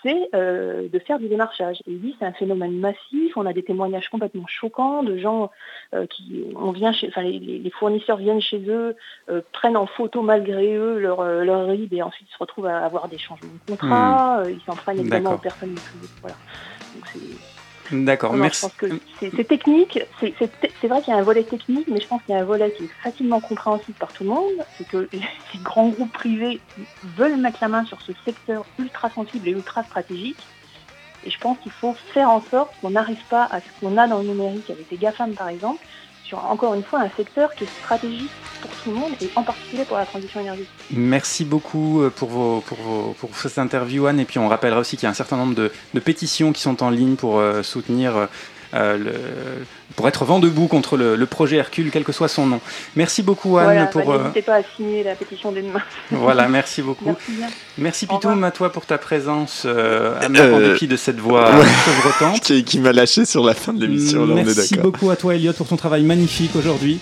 c'est euh, de faire du démarchage. Et dit c'est un phénomène massif, on a des témoignages complètement choquants de gens euh, qui, on vient chez, enfin les, fournisseurs viennent chez eux, euh, prennent en photo malgré eux leur, leur RIB et ensuite se retrouvent à avoir des changements de contrat, euh, ils s'en prennent évidemment aux personnes. Voilà. Donc c'est... D'accord, merci. Je pense que c'est technique, c'est- vrai qu'il y a un volet technique, mais je pense qu'il y a un volet qui est facilement compréhensible par tout le monde, c'est que les grands groupes privés veulent mettre la main sur ce secteur ultra sensible et ultra stratégique. Et je pense qu'il faut faire en sorte qu'on n'arrive pas à ce qu'on a dans le numérique avec les GAFAM par exemple, sur encore une fois un secteur qui est stratégique pour tout le monde et en particulier pour la transition énergétique. Merci beaucoup euh, pour, vos, pour, vos, pour cette interview, Anne. Et puis on rappellera aussi qu'il y a un certain nombre de, de pétitions qui sont en ligne pour euh, soutenir, euh, le, pour être vent debout contre le, le projet Hercule, quel que soit son nom. Merci beaucoup, Anne. voilà, pour, bah, euh, n'hésitez pas à signer la pétition dès demain. voilà, merci beaucoup. Merci. Merci Pitoum à toi pour ta présence, euh, à- en Euh, dépit de cette voix chevrotante. qui, qui m'a lâché sur la fin de l'émission, là, on est Merci beaucoup à toi, Elliot, pour ton travail magnifique aujourd'hui.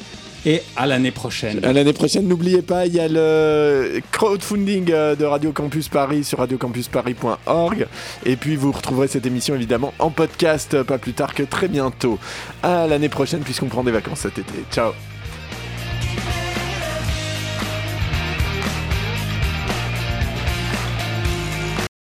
Et à l'année prochaine. À l'année prochaine, n'oubliez pas, il y a le crowdfunding euh, de Radio Campus Paris sur radiocampusparis.org. Et puis vous retrouverez cette émission évidemment en podcast euh, pas plus tard que très bientôt. À l'année prochaine, puisqu'on prend des vacances cet été. Ciao